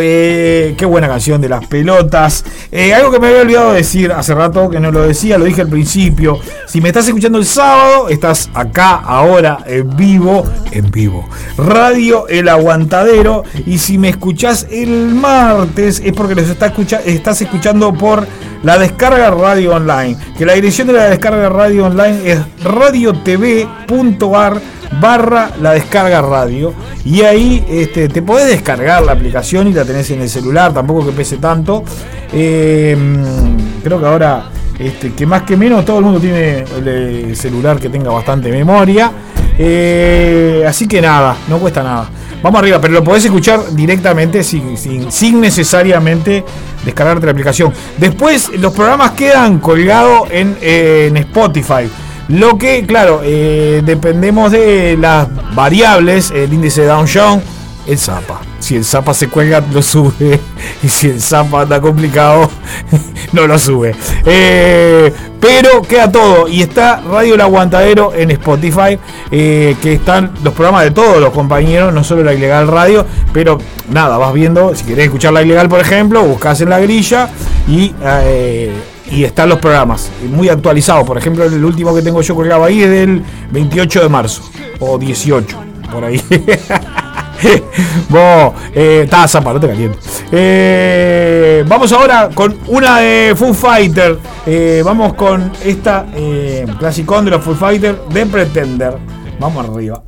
Speaker 1: Eh, qué buena canción de las pelotas. Eh, algo que me había olvidado decir hace rato, que no lo decía, lo dije al principio. Si me estás escuchando el sábado, estás acá, ahora, en vivo, en vivo. Radio El Aguantadero. Y si me escuchás el martes, es porque los está estás escuchando por la descarga radio online. Que la dirección de la descarga radio online es radiotv.ar barra la descarga radio y ahí este, te podés descargar la aplicación y la tenés en el celular, tampoco que pese tanto. Mm, creo que ahora, este, que más que menos, todo el mundo tiene el celular que tenga bastante memoria. Eh, así que nada, no cuesta nada. Vamos arriba, pero lo podés escuchar directamente sin, sin, necesariamente descargarte la aplicación. Después los programas quedan colgados en Spotify. Lo que, claro, eh, dependemos de las variables, el índice de Down Jones, el Zapa. Si el Zapa se cuelga, lo sube. (laughs) Y si el Zapa anda complicado, (laughs) no lo sube. Eh, pero queda todo. Y está Radio El Aguantadero en Spotify. eh, que están los programas de todos los compañeros, no solo la ilegal radio. Pero nada, vas viendo. Si querés escuchar la ilegal, por ejemplo, buscas en la grilla y. y están los programas muy actualizados. Por ejemplo, el último que tengo yo colgado ahí es del 28 de marzo o 18, por ahí. (laughs) Vos, eh, zapa, no te calientes. Eh, vamos ahora con una de Foo Fighter. Eh, vamos con esta eh, clasicón de los Foo Fighter de Pretender. Vamos arriba.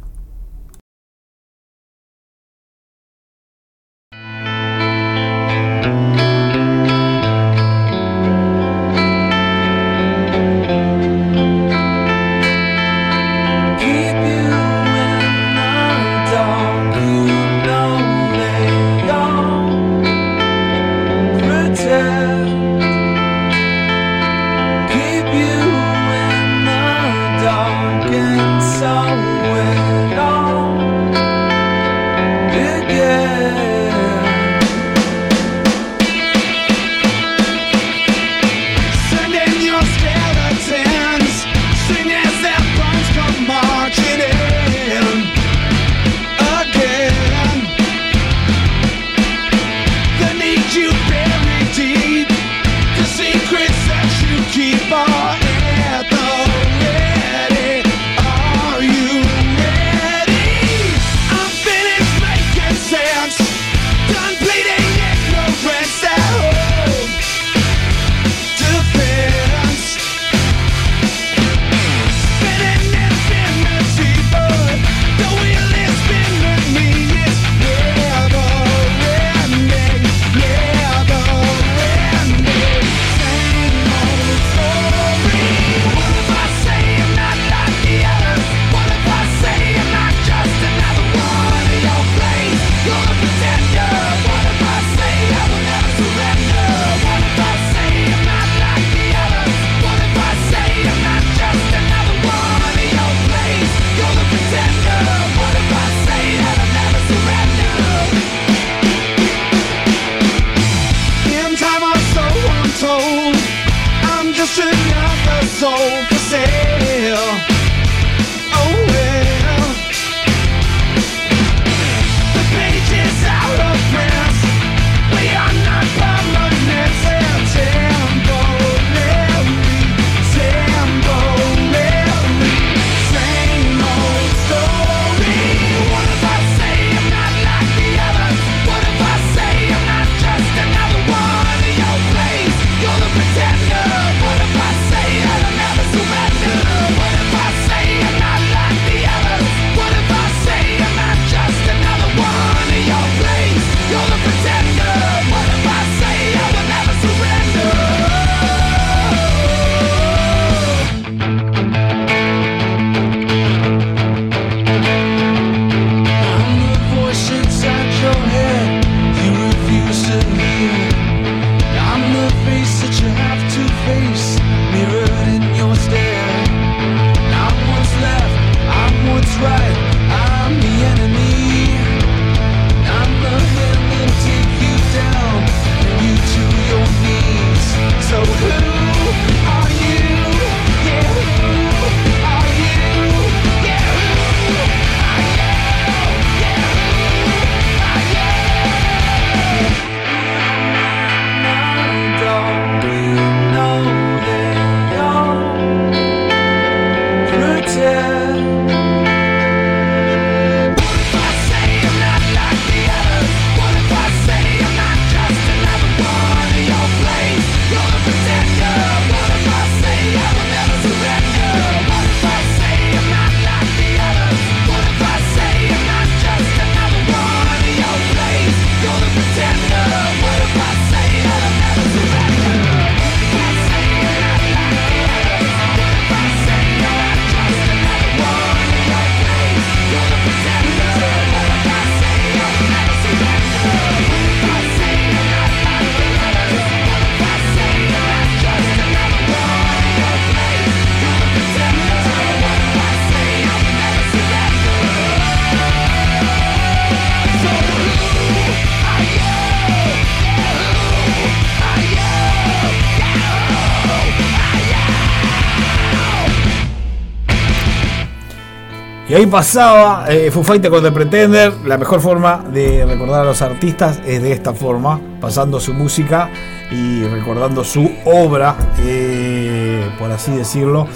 Speaker 1: Ahí pasaba eh, Foo Fighters con The Pretender. La mejor forma de recordar a los artistas es de esta forma, pasando su música y recordando su obra, eh, por así decirlo.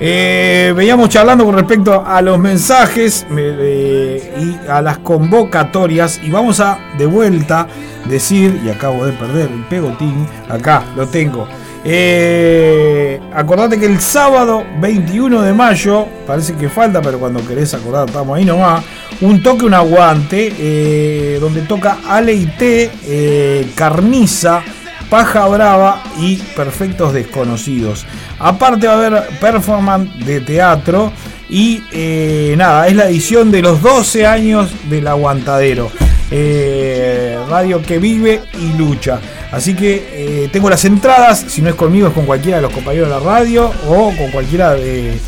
Speaker 1: Eh, veníamos charlando con respecto a los mensajes me- eh, y a las convocatorias y vamos a de vuelta decir, y acabo de perder el pegotín, acá lo tengo. Eh, acordate que el sábado 21 de mayo, parece que falta, pero cuando querés acordar estamos ahí nomás, un toque, un aguante, eh, donde toca Ale y T, eh, Carniza, Paja Brava y Perfectos Desconocidos. Aparte va a haber performance de teatro y nada, es la edición de los 12 años del Aguantadero. Radio que vive y lucha. Así que eh, tengo las entradas, si no es conmigo es con cualquiera de los compañeros de la radio o con cualquiera de,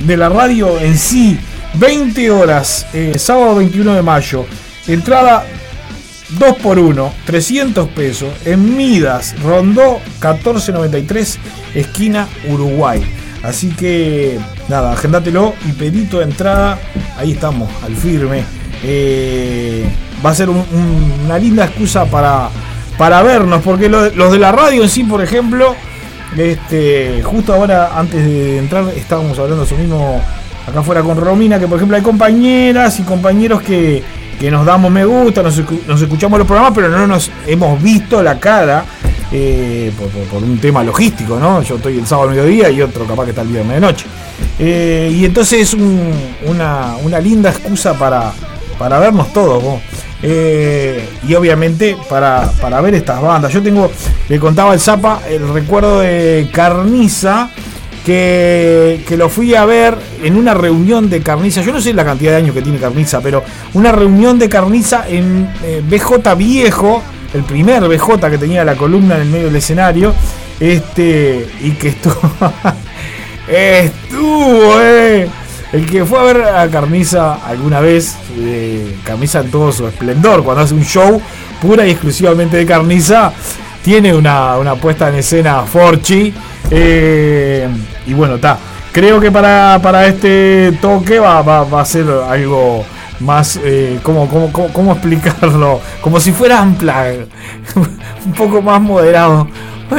Speaker 1: de la radio en sí. 20 horas, eh, sábado 21 de mayo. Entrada 2 por 1 300 pesos. En Midas, Rondó 1493, esquina Uruguay. Así que nada, agendátelo y pedito de entrada. Ahí estamos, al firme. Eh, va a ser un- un- una linda excusa para, para vernos, porque lo- los de la radio en sí, por ejemplo, este, justo ahora, antes de entrar, estábamos hablando eso mismo acá afuera con Romina, que por ejemplo hay compañeras y compañeros que, que nos damos me gusta, nos, escu- nos escuchamos los programas, pero no nos hemos visto la cara eh, por un tema logístico, ¿no? Yo estoy el sábado al mediodía y otro capaz que está el viernes de noche. Eh, y entonces es un- una, una linda excusa para, para vernos todos, vos. Eh, y obviamente para, para ver estas bandas. Yo tengo, le contaba el Zapa, el recuerdo de Carniza, que, que lo fui a ver en una reunión de Carniza. Yo no sé la cantidad de años que tiene Carniza, pero una reunión de Carniza en eh, BJ Viejo, el primer BJ que tenía la columna en el medio del escenario, este, y que estuvo. (laughs) estuvo, eh. El que fue a ver a Carniza alguna vez, eh, Carniza en todo su esplendor, cuando hace un show pura y exclusivamente de Carniza, tiene una, una puesta en escena Forchi. eh, y bueno, está. Creo que para, para este toque va, va- va a ser algo más, eh, ¿cómo, cómo, cómo- cómo explicarlo? Como si fuera ampla, (laughs) un poco más moderado.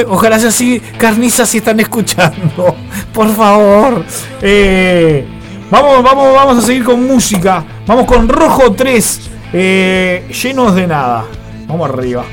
Speaker 1: Ojalá sea así, Carniza, si están escuchando, (laughs) por favor. Eh, vamos, vamos, vamos a seguir con música. Vamos con Rojo 3, eh, llenos de nada. Vamos arriba.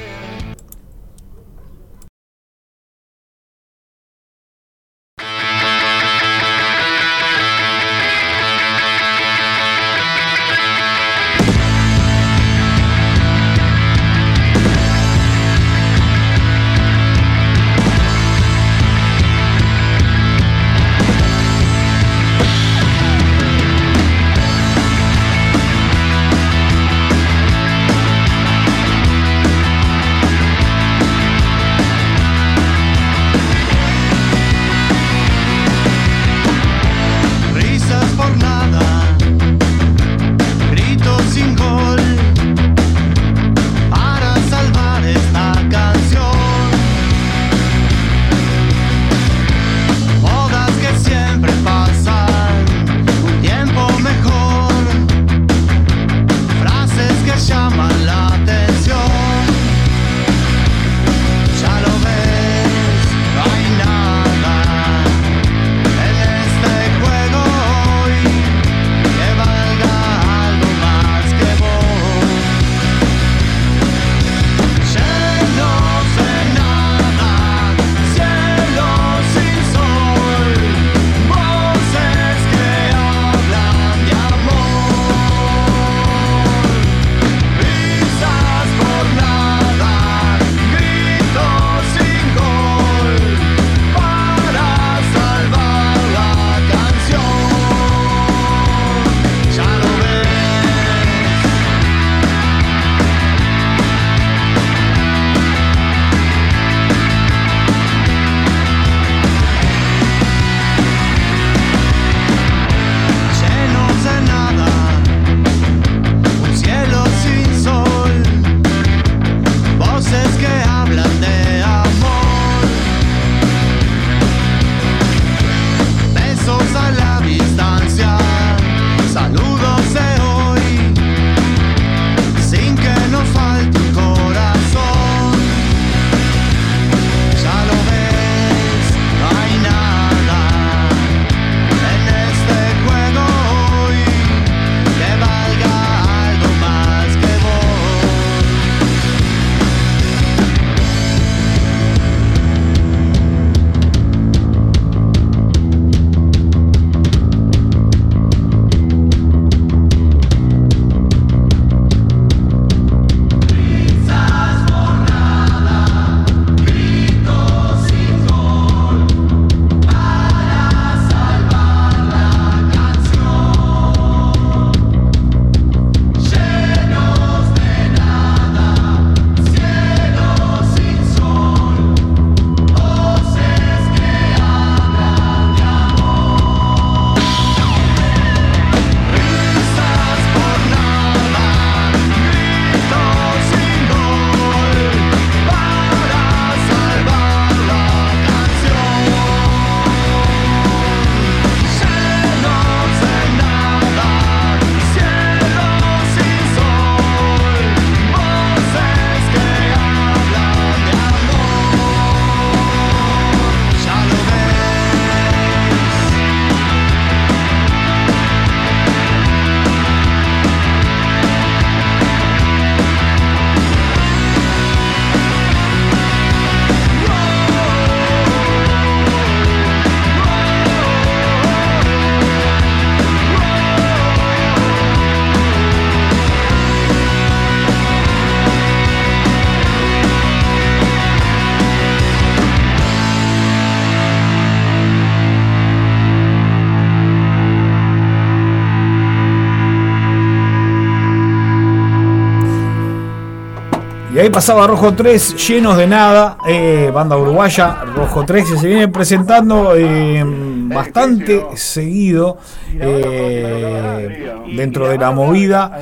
Speaker 1: Pasaba Rojo 3, llenos de nada, eh, banda uruguaya, Rojo 3, que se viene presentando eh, bastante seguido eh, dentro de la movida.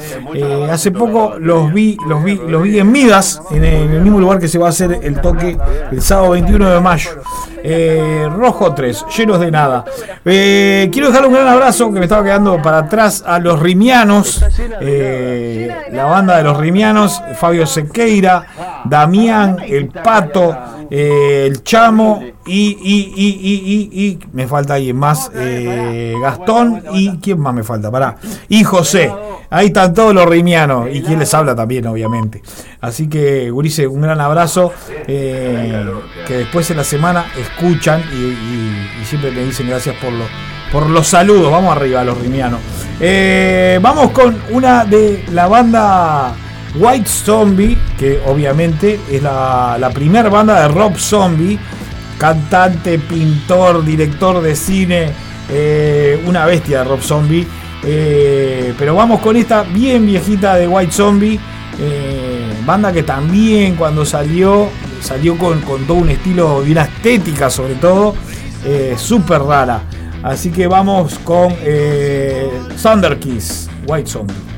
Speaker 1: Hace poco los vi, los vi, los vi en Midas, en el mismo lugar que se va a hacer el toque el sábado 21 de mayo. Eh, Rojo 3, llenos de nada. Eh, quiero dejar un gran abrazo que me estaba quedando para atrás a los rimianos, eh, la banda de los rimianos, Fabio Sequeira, Damián, el Pato, eh, el Chamo y, y, y, y, y- y- me falta alguien más, eh, Gastón y quién más me falta, pará, y José. Ahí están todos los rimianos y quien les habla también, obviamente. Así que, Gurice, un gran abrazo. eh, que después en la semana escuchan y, y- y siempre me dicen gracias por los, por los saludos. Vamos arriba, los rimianos. Eh, vamos con una de la banda White Zombie, que obviamente es la, primera banda de Rob Zombie. Cantante, pintor, director de cine, eh, una bestia de Rob Zombie. Eh, pero vamos con esta bien viejita de White Zombie. eh, banda que también cuando salió, salió con, con todo un estilo y una estética sobre todo, súper rara. Así que vamos con Thunder Kiss, White Zombie.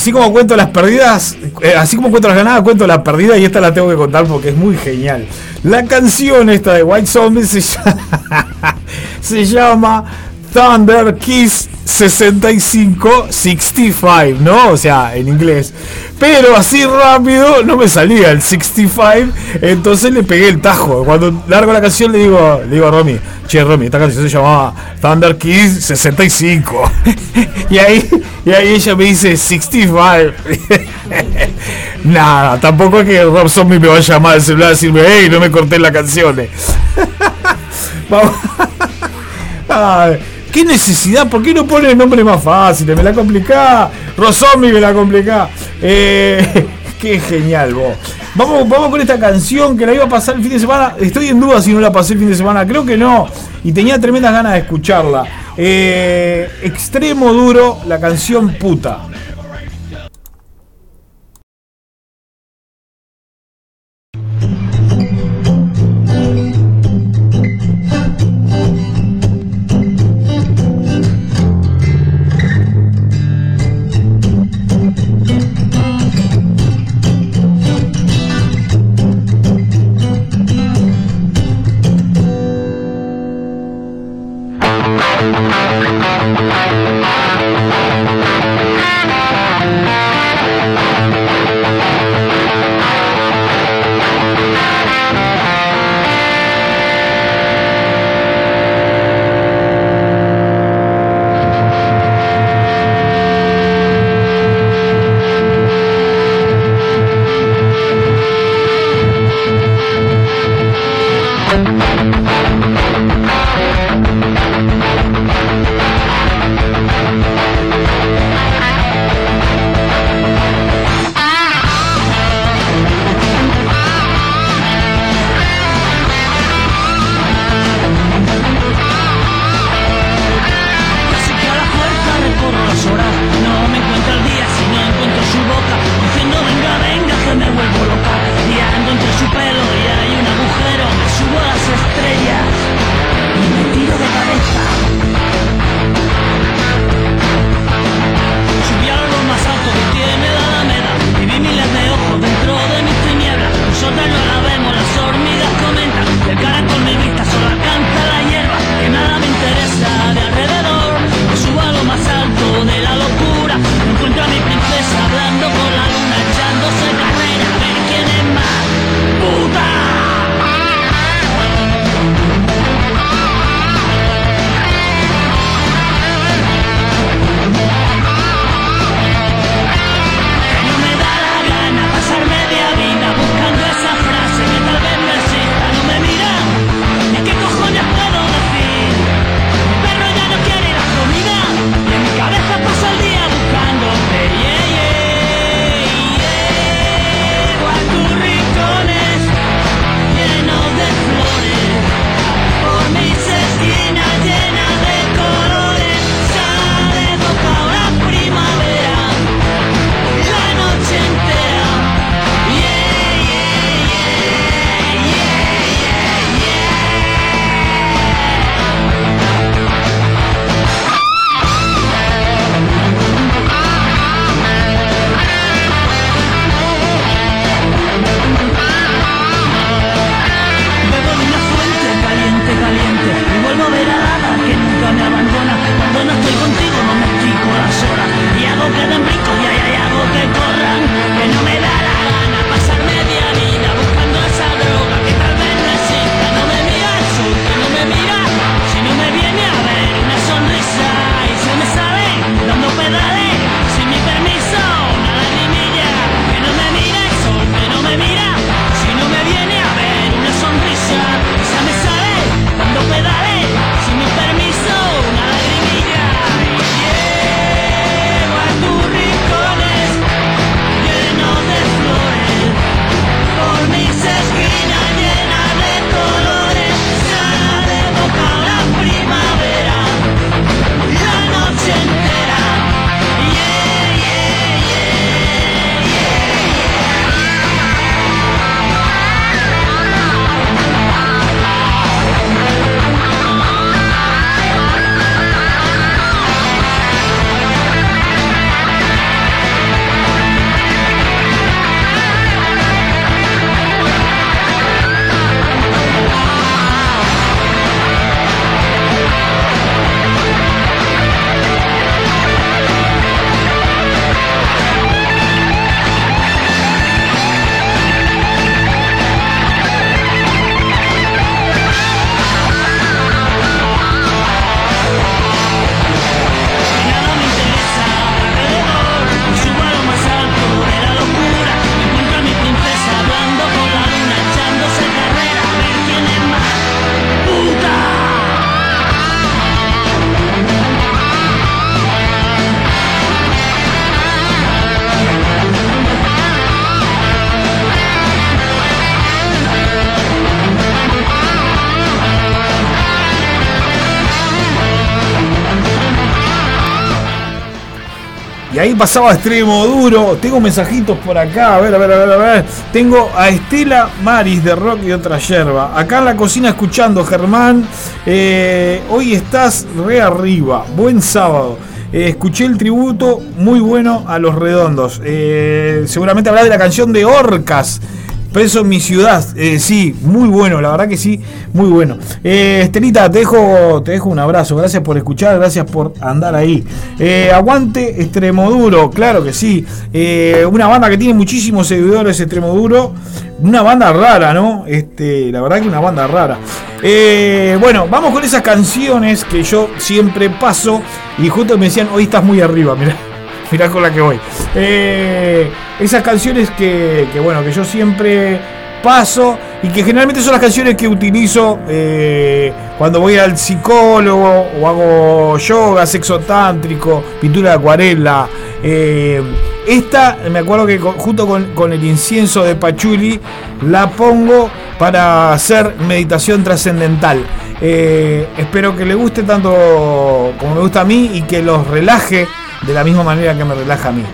Speaker 1: Así como cuento las perdidas, eh, así como cuento las ganadas, cuento las perdidas y esta la tengo que contar porque es muy genial. La canción esta de White Zombie se llama, (laughs) se llama Thunder Kiss 6565, ¿no? O sea, en inglés. Pero así rápido no me salía el 65, entonces le pegué el tajo. Cuando largo la canción le digo, le digo a Romy, che Romy, esta canción se llamaba Thunder Kiss 65. (laughs) y ahí y ahí ella me dice 65. (laughs) Nada, tampoco es que Rob Zombie me va a llamar al celular a decirme, hey, no me corté la canción. (laughs) Vamos. Ay, ¿Qué necesidad? ¿Por qué no pone el nombre más fácil? Me la complicá. Rosomi me la complicá. Eh, (laughs) qué genial, vos. Vamos, vamos con esta canción que la iba a pasar el fin de semana. Estoy en duda si no la pasé el fin de semana. Creo que no. Y tenía tremendas ganas de escucharla. Eh, extremo duro, la canción puta. Ahí pasaba extremo duro. Tengo mensajitos por acá. A ver, a ver, a ver, a ver. Tengo a Estela Maris de Rock y otra yerba. Acá en la cocina escuchando, Germán. Eh, hoy estás re arriba. Buen sábado. Eh, escuché el tributo muy bueno a los redondos. Eh, seguramente habla de la canción de Orcas. Preso en mi ciudad, Eh, sí, muy bueno, la verdad que sí, muy bueno. Eh, Estelita, te dejo, un abrazo, gracias por escuchar, gracias por andar ahí. Eh, aguante Extremoduro, claro que sí. Una banda que tiene muchísimos seguidores, Extremoduro. Una banda rara, ¿no? Este, la verdad que una banda rara. Bueno, vamos con esas canciones que yo siempre paso. Y justo me decían, hoy estás muy arriba, mirá. (laughs) Mirá con la que voy. Esas canciones que, que, bueno, que yo siempre paso y que generalmente son las canciones que utilizo eh, cuando voy al psicólogo o hago yoga, sexo tántrico, pintura de acuarela. Eh, esta, me acuerdo que junto con, con el incienso de Pachuli, la pongo para hacer meditación trascendental. Eh, espero que le guste tanto como me gusta a mí y que los relaje de la misma manera que me relaja a mí.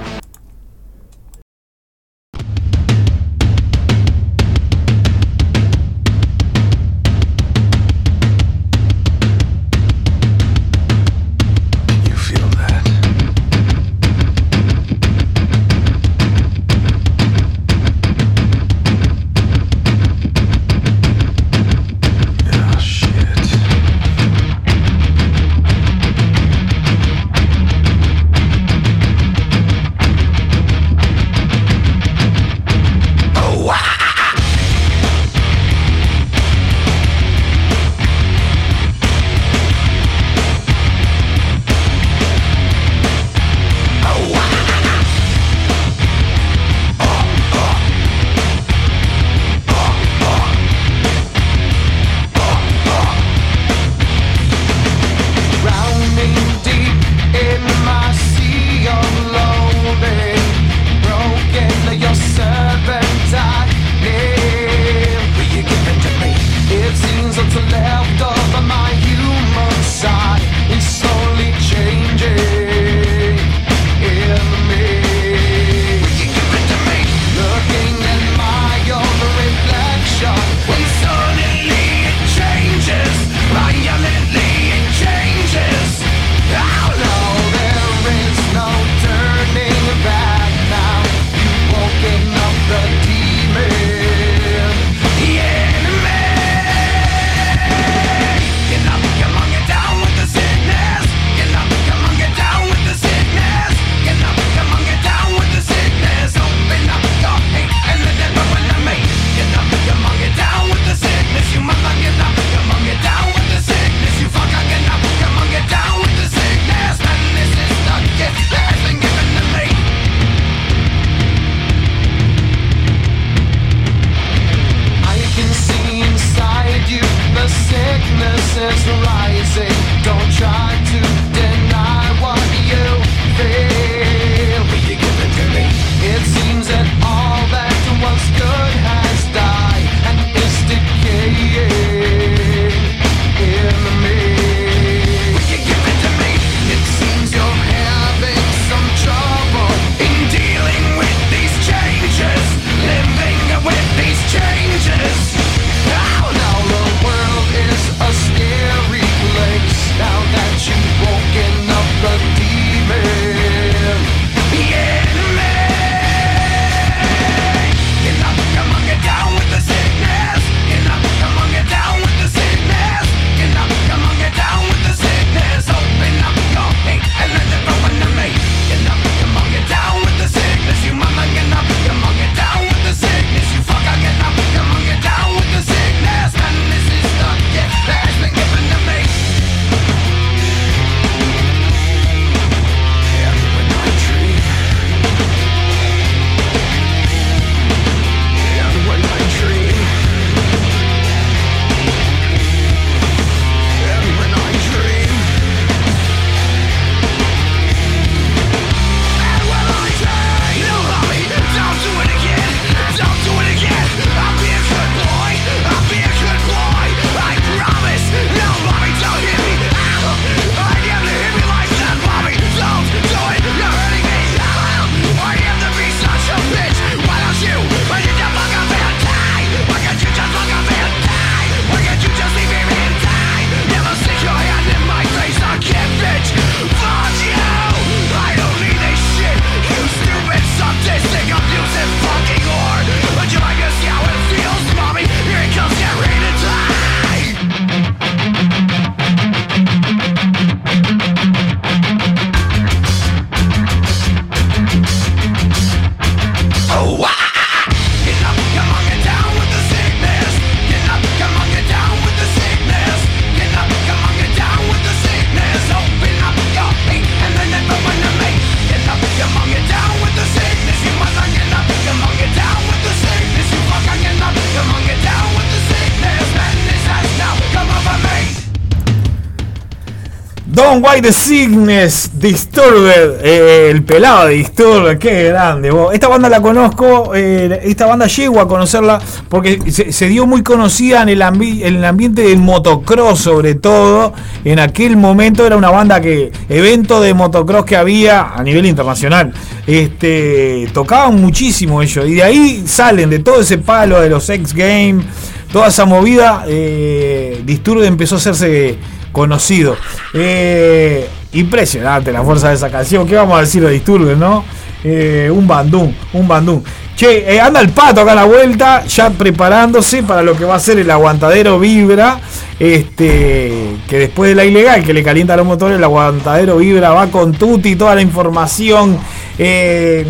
Speaker 1: Don White the Sickness, Disturbed, eh, el pelado de Disturbed, qué grande. vos. Esta banda la conozco, eh, esta banda llego a conocerla porque se, dio muy conocida en el, ambi- en el ambiente del motocross sobre todo. En aquel momento era una banda que, evento de motocross que había a nivel internacional. Este, tocaban muchísimo ellos y de ahí salen de todo ese palo de los X Games, toda esa movida, eh, Disturbed empezó a hacerse conocido. Eh, impresionante la fuerza de esa canción. ¿Qué vamos a decir de Disturbed, no? Eh, un bandún, un bandún. Che, eh, anda el pato acá a la vuelta, ya preparándose para lo que va a ser el aguantadero Vibra. Este, que después de la ilegal que le calienta los motores, el aguantadero Vibra va con Tuti, toda la información.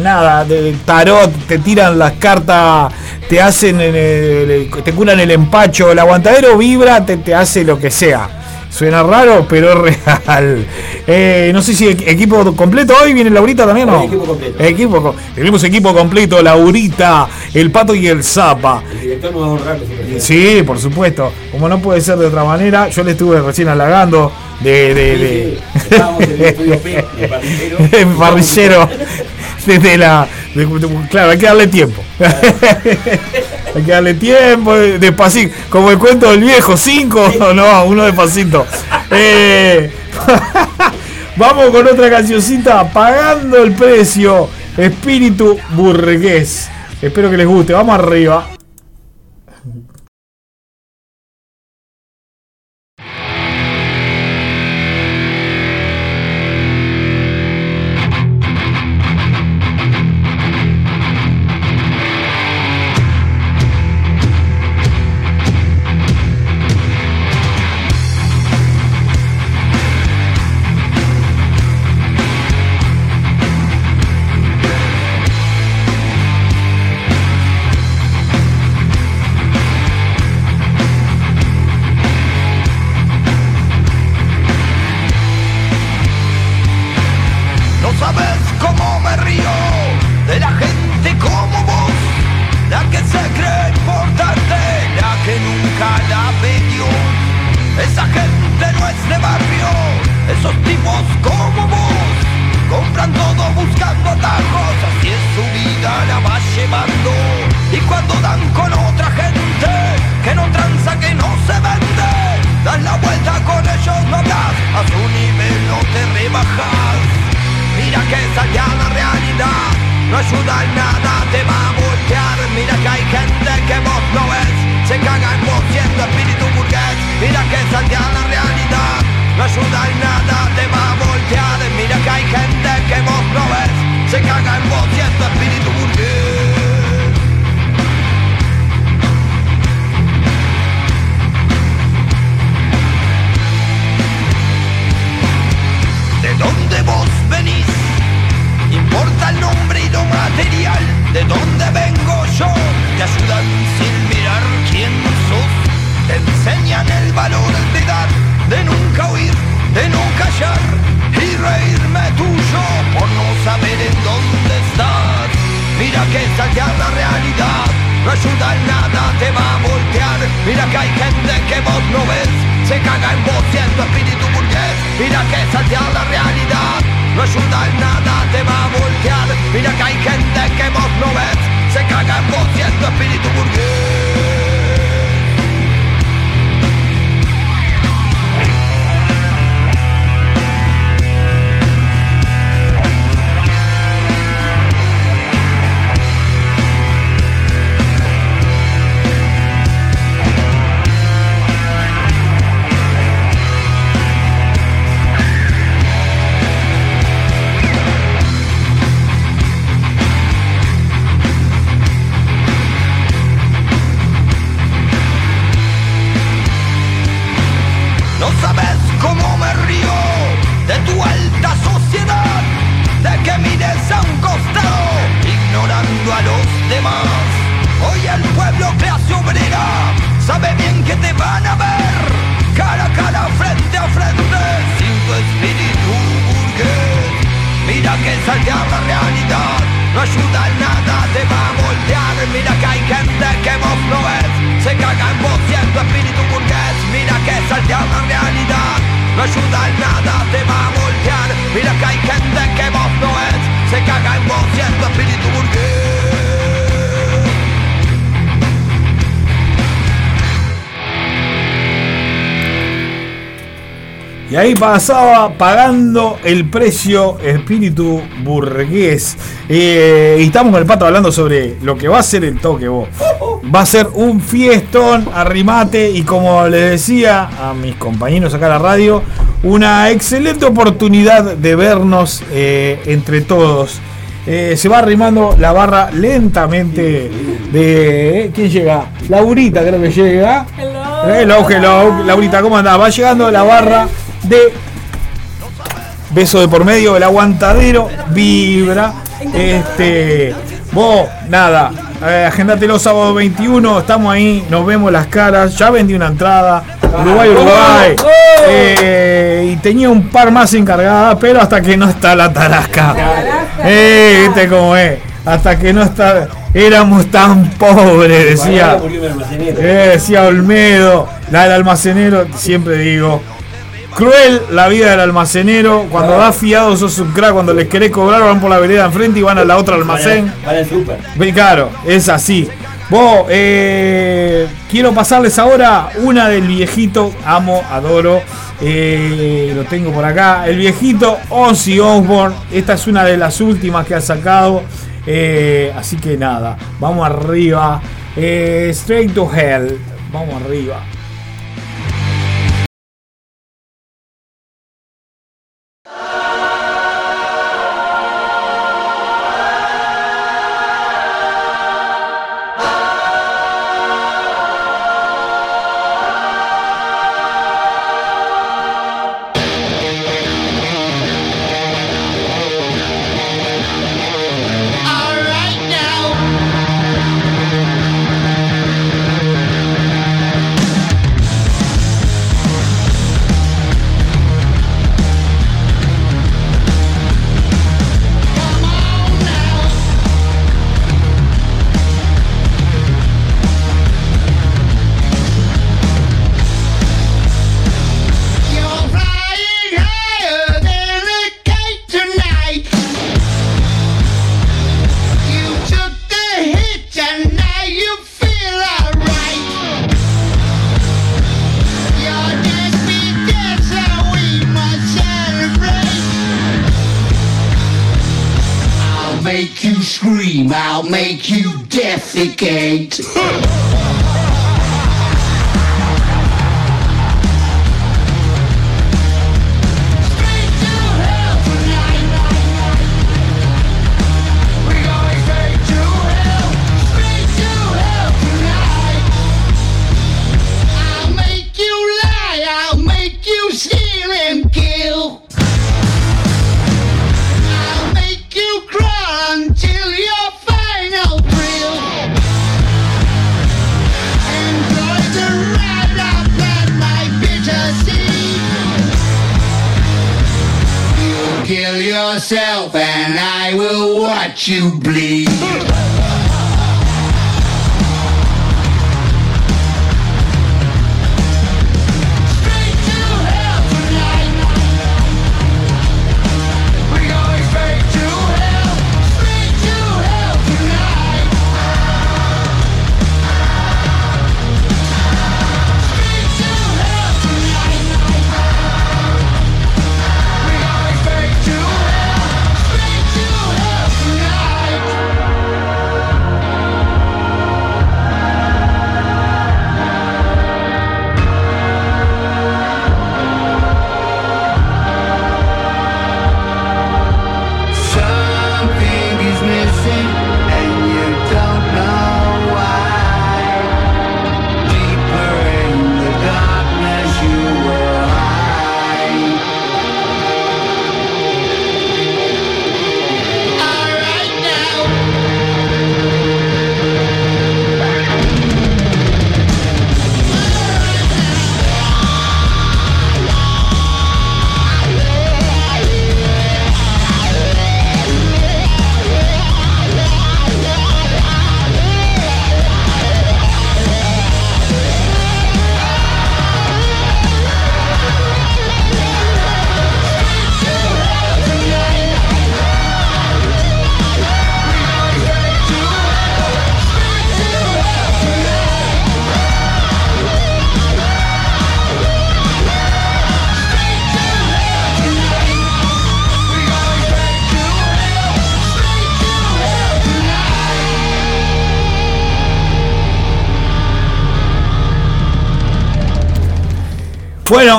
Speaker 1: nada, de, tarot, te tiran las cartas, te hacen, en el- te curan el empacho. El aguantadero Vibra, te, te hace lo que sea. Suena raro, pero es real. Eh, no sé si equ- equipo completo hoy viene Laurita también, ¿no?
Speaker 6: Equipo completo.
Speaker 1: Equipo tenemos equipo completo, Laurita, el Pato y el Zapa.
Speaker 6: El director nos va a honrar.
Speaker 1: Sí, por supuesto. Como no puede ser de otra manera, yo le estuve recién halagando de. de, de-
Speaker 6: Estábamos en el estudio P, de (laughs) parrillero.
Speaker 1: de parrillero. Desde la. Claro, hay que darle tiempo. (laughs) hay que darle tiempo, eh, despacito. Como el cuento del viejo, cinco, (laughs) no, uno despacito. Eh, (laughs) vamos con otra cancioncita, pagando el precio. Espíritu burgués. Espero que les guste. Vamos arriba.
Speaker 7: Mira que saltear la realidad no ayuda en nada, te va a voltear. Mira que hay gente que vos no ves, se caga en vos siendo espíritu burgués. Mira que saltear la realidad no ayuda en nada, te va a voltear. Mira que hay gente que vos no ves, se caga en vos siendo espíritu burgués. Ayuda nada, te va a voltear. Mira que hay gente que vos no ves, se caga en vos siendo espíritu burgués. Mira que saltear la realidad no ayuda en nada, te va a voltear. Mira que hay gente que vos no es, se caga en vos tu espíritu burgués.
Speaker 1: Y ahí pasaba pagando el precio espíritu burgués. Eh, y estamos con el pato hablando sobre lo que va a ser el toque vos. Va a ser un fiestón, arrimate y como les decía a mis compañeros acá en la radio, una excelente oportunidad de vernos eh, entre todos. Eh, se va arrimando la barra lentamente de... eh, ¿Quién llega? Laurita creo que llega. Hello, hello. Laurita, ¿cómo andás? Va llegando la barra de beso de por medio, el aguantadero vibra. Este, vos, nada, eh, agendate los sábados 21, estamos ahí, nos vemos las caras. Ya vendí una entrada, Uruguay, Uruguay. Eh, y tenía un par más encargadas, pero hasta que no está la tarasca. Eh, viste cómo es. Hasta que no está. Éramos tan pobres, decía. Eh, decía Olmedo, la del almacenero, siempre digo. Cruel la vida del almacenero. Cuando das fiado sos un crack. Cuando les querés cobrar van por la vereda enfrente y van a la otra almacén.
Speaker 6: Para el super.
Speaker 1: Ve, Claro, es así. Vos, eh, quiero pasarles ahora una del viejito, amo, adoro. eh, lo tengo por acá. El viejito Ozzy Osbourne. Esta es una de las últimas que ha sacado. eh, así que nada, vamos arriba. Straight to Hell. Vamos arriba.
Speaker 8: Pizzagate. (laughs) you bleed.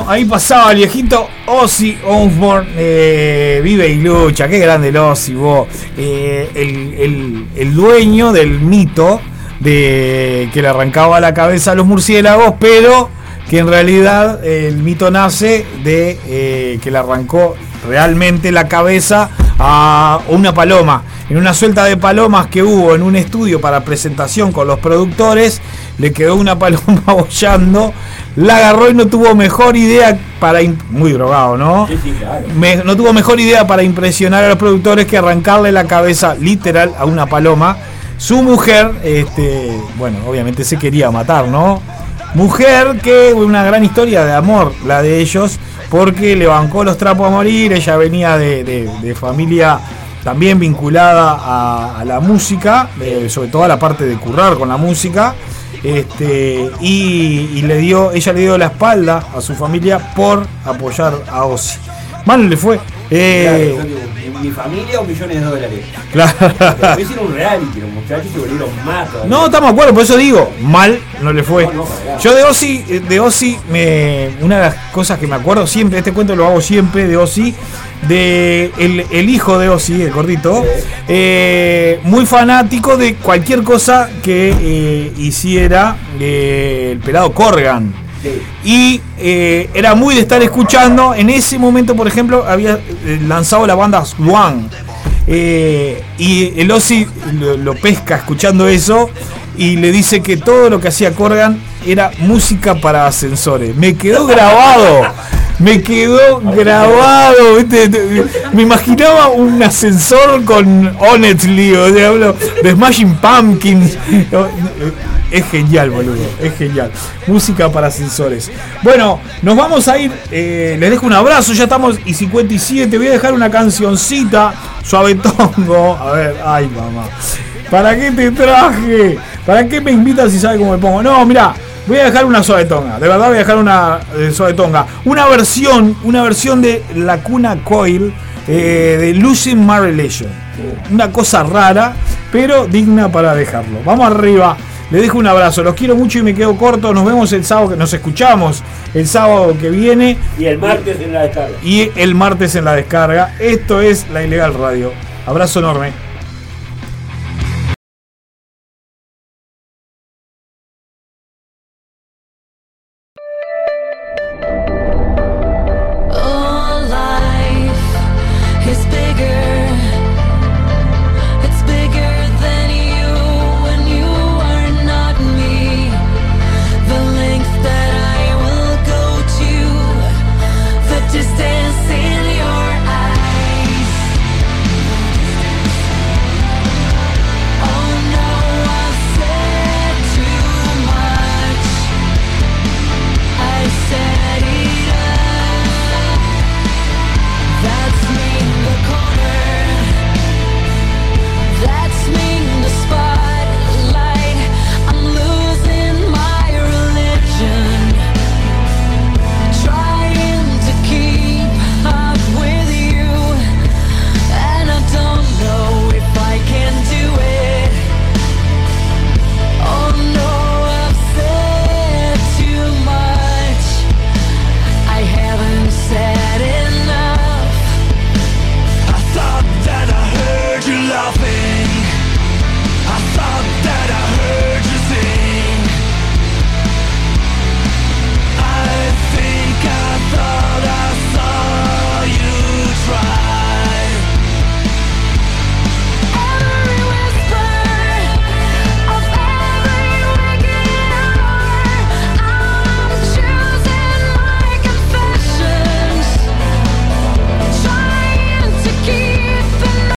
Speaker 1: Ahí pasaba el viejito Ozzy Osbourne, eh, vive y lucha, qué grande el Ozzy, vos. Eh, el, dueño del mito de que le arrancaba la cabeza a los murciélagos, pero que en realidad el mito nace de eh, que le arrancó realmente la cabeza a una paloma. En una suelta de palomas que hubo en un estudio para presentación con los productores, le quedó una paloma (laughs) bollando, la agarró y no tuvo mejor idea para... Muy drogado, ¿no?
Speaker 6: Sí, sí, claro.
Speaker 1: Me- no tuvo mejor idea para impresionar a los productores que arrancarle la cabeza literal a una paloma. Su mujer, este, bueno, obviamente se quería matar, ¿no? Mujer que una gran historia de amor, la de ellos, porque le bancó los trapos a morir. Ella venía de, de- de familia también vinculada a, a la música, eh, sobre todo a la parte de currar con la música. Este, y, y le dio, ella le dio la espalda a su familia por apoyar a Ozzy. Mal le fue. Eh,
Speaker 6: mi, mi familia o millones de dólares.
Speaker 1: claro.
Speaker 6: Después hicieron un reality, los muchachos se volvieron más todavía.
Speaker 1: No, estamos de acuerdo, por eso digo, mal no le fue.
Speaker 6: No, no.
Speaker 1: Yo de Ozzy, de Ozzy, me, una de las cosas que me acuerdo siempre, este cuento lo hago siempre de Ozzy, de el, el hijo de Ozzy, el gordito, eh, muy fanático de cualquier cosa que eh, hiciera eh, el pelado Corgan. Y eh, era muy de estar escuchando. En ese momento, por ejemplo, había eh, lanzado la banda Swan. Eh, y el Ozzy lo, pesca escuchando eso y le dice que todo lo que hacía Corgan era música para ascensores. Me quedó grabado. Me quedó grabado. Me imaginaba un ascensor con Honestly, o sea, de Smashing Pumpkins. Es genial, boludo. Es genial. Música para ascensores. Bueno, nos vamos a ir. eh, les dejo un abrazo. Ya estamos y 57. Voy a dejar una cancioncita. Suavetongo. A ver, ay, mamá. ¿Para qué te traje? ¿Para qué me invitas si sabes cómo me pongo? No, mira. Voy a dejar una suavetonga, de verdad voy a dejar una eh, suavetonga. Una versión, una versión de La Cuna Coil eh, de Losing My Relation. Una cosa rara, pero digna para dejarlo. Vamos arriba. Les dejo un abrazo, los quiero mucho y me quedo corto. Nos vemos el sábado, que nos escuchamos el sábado que viene
Speaker 6: Y el martes en la descarga.
Speaker 1: y el martes en la descarga. Esto es La Ilegal Radio. Abrazo enorme.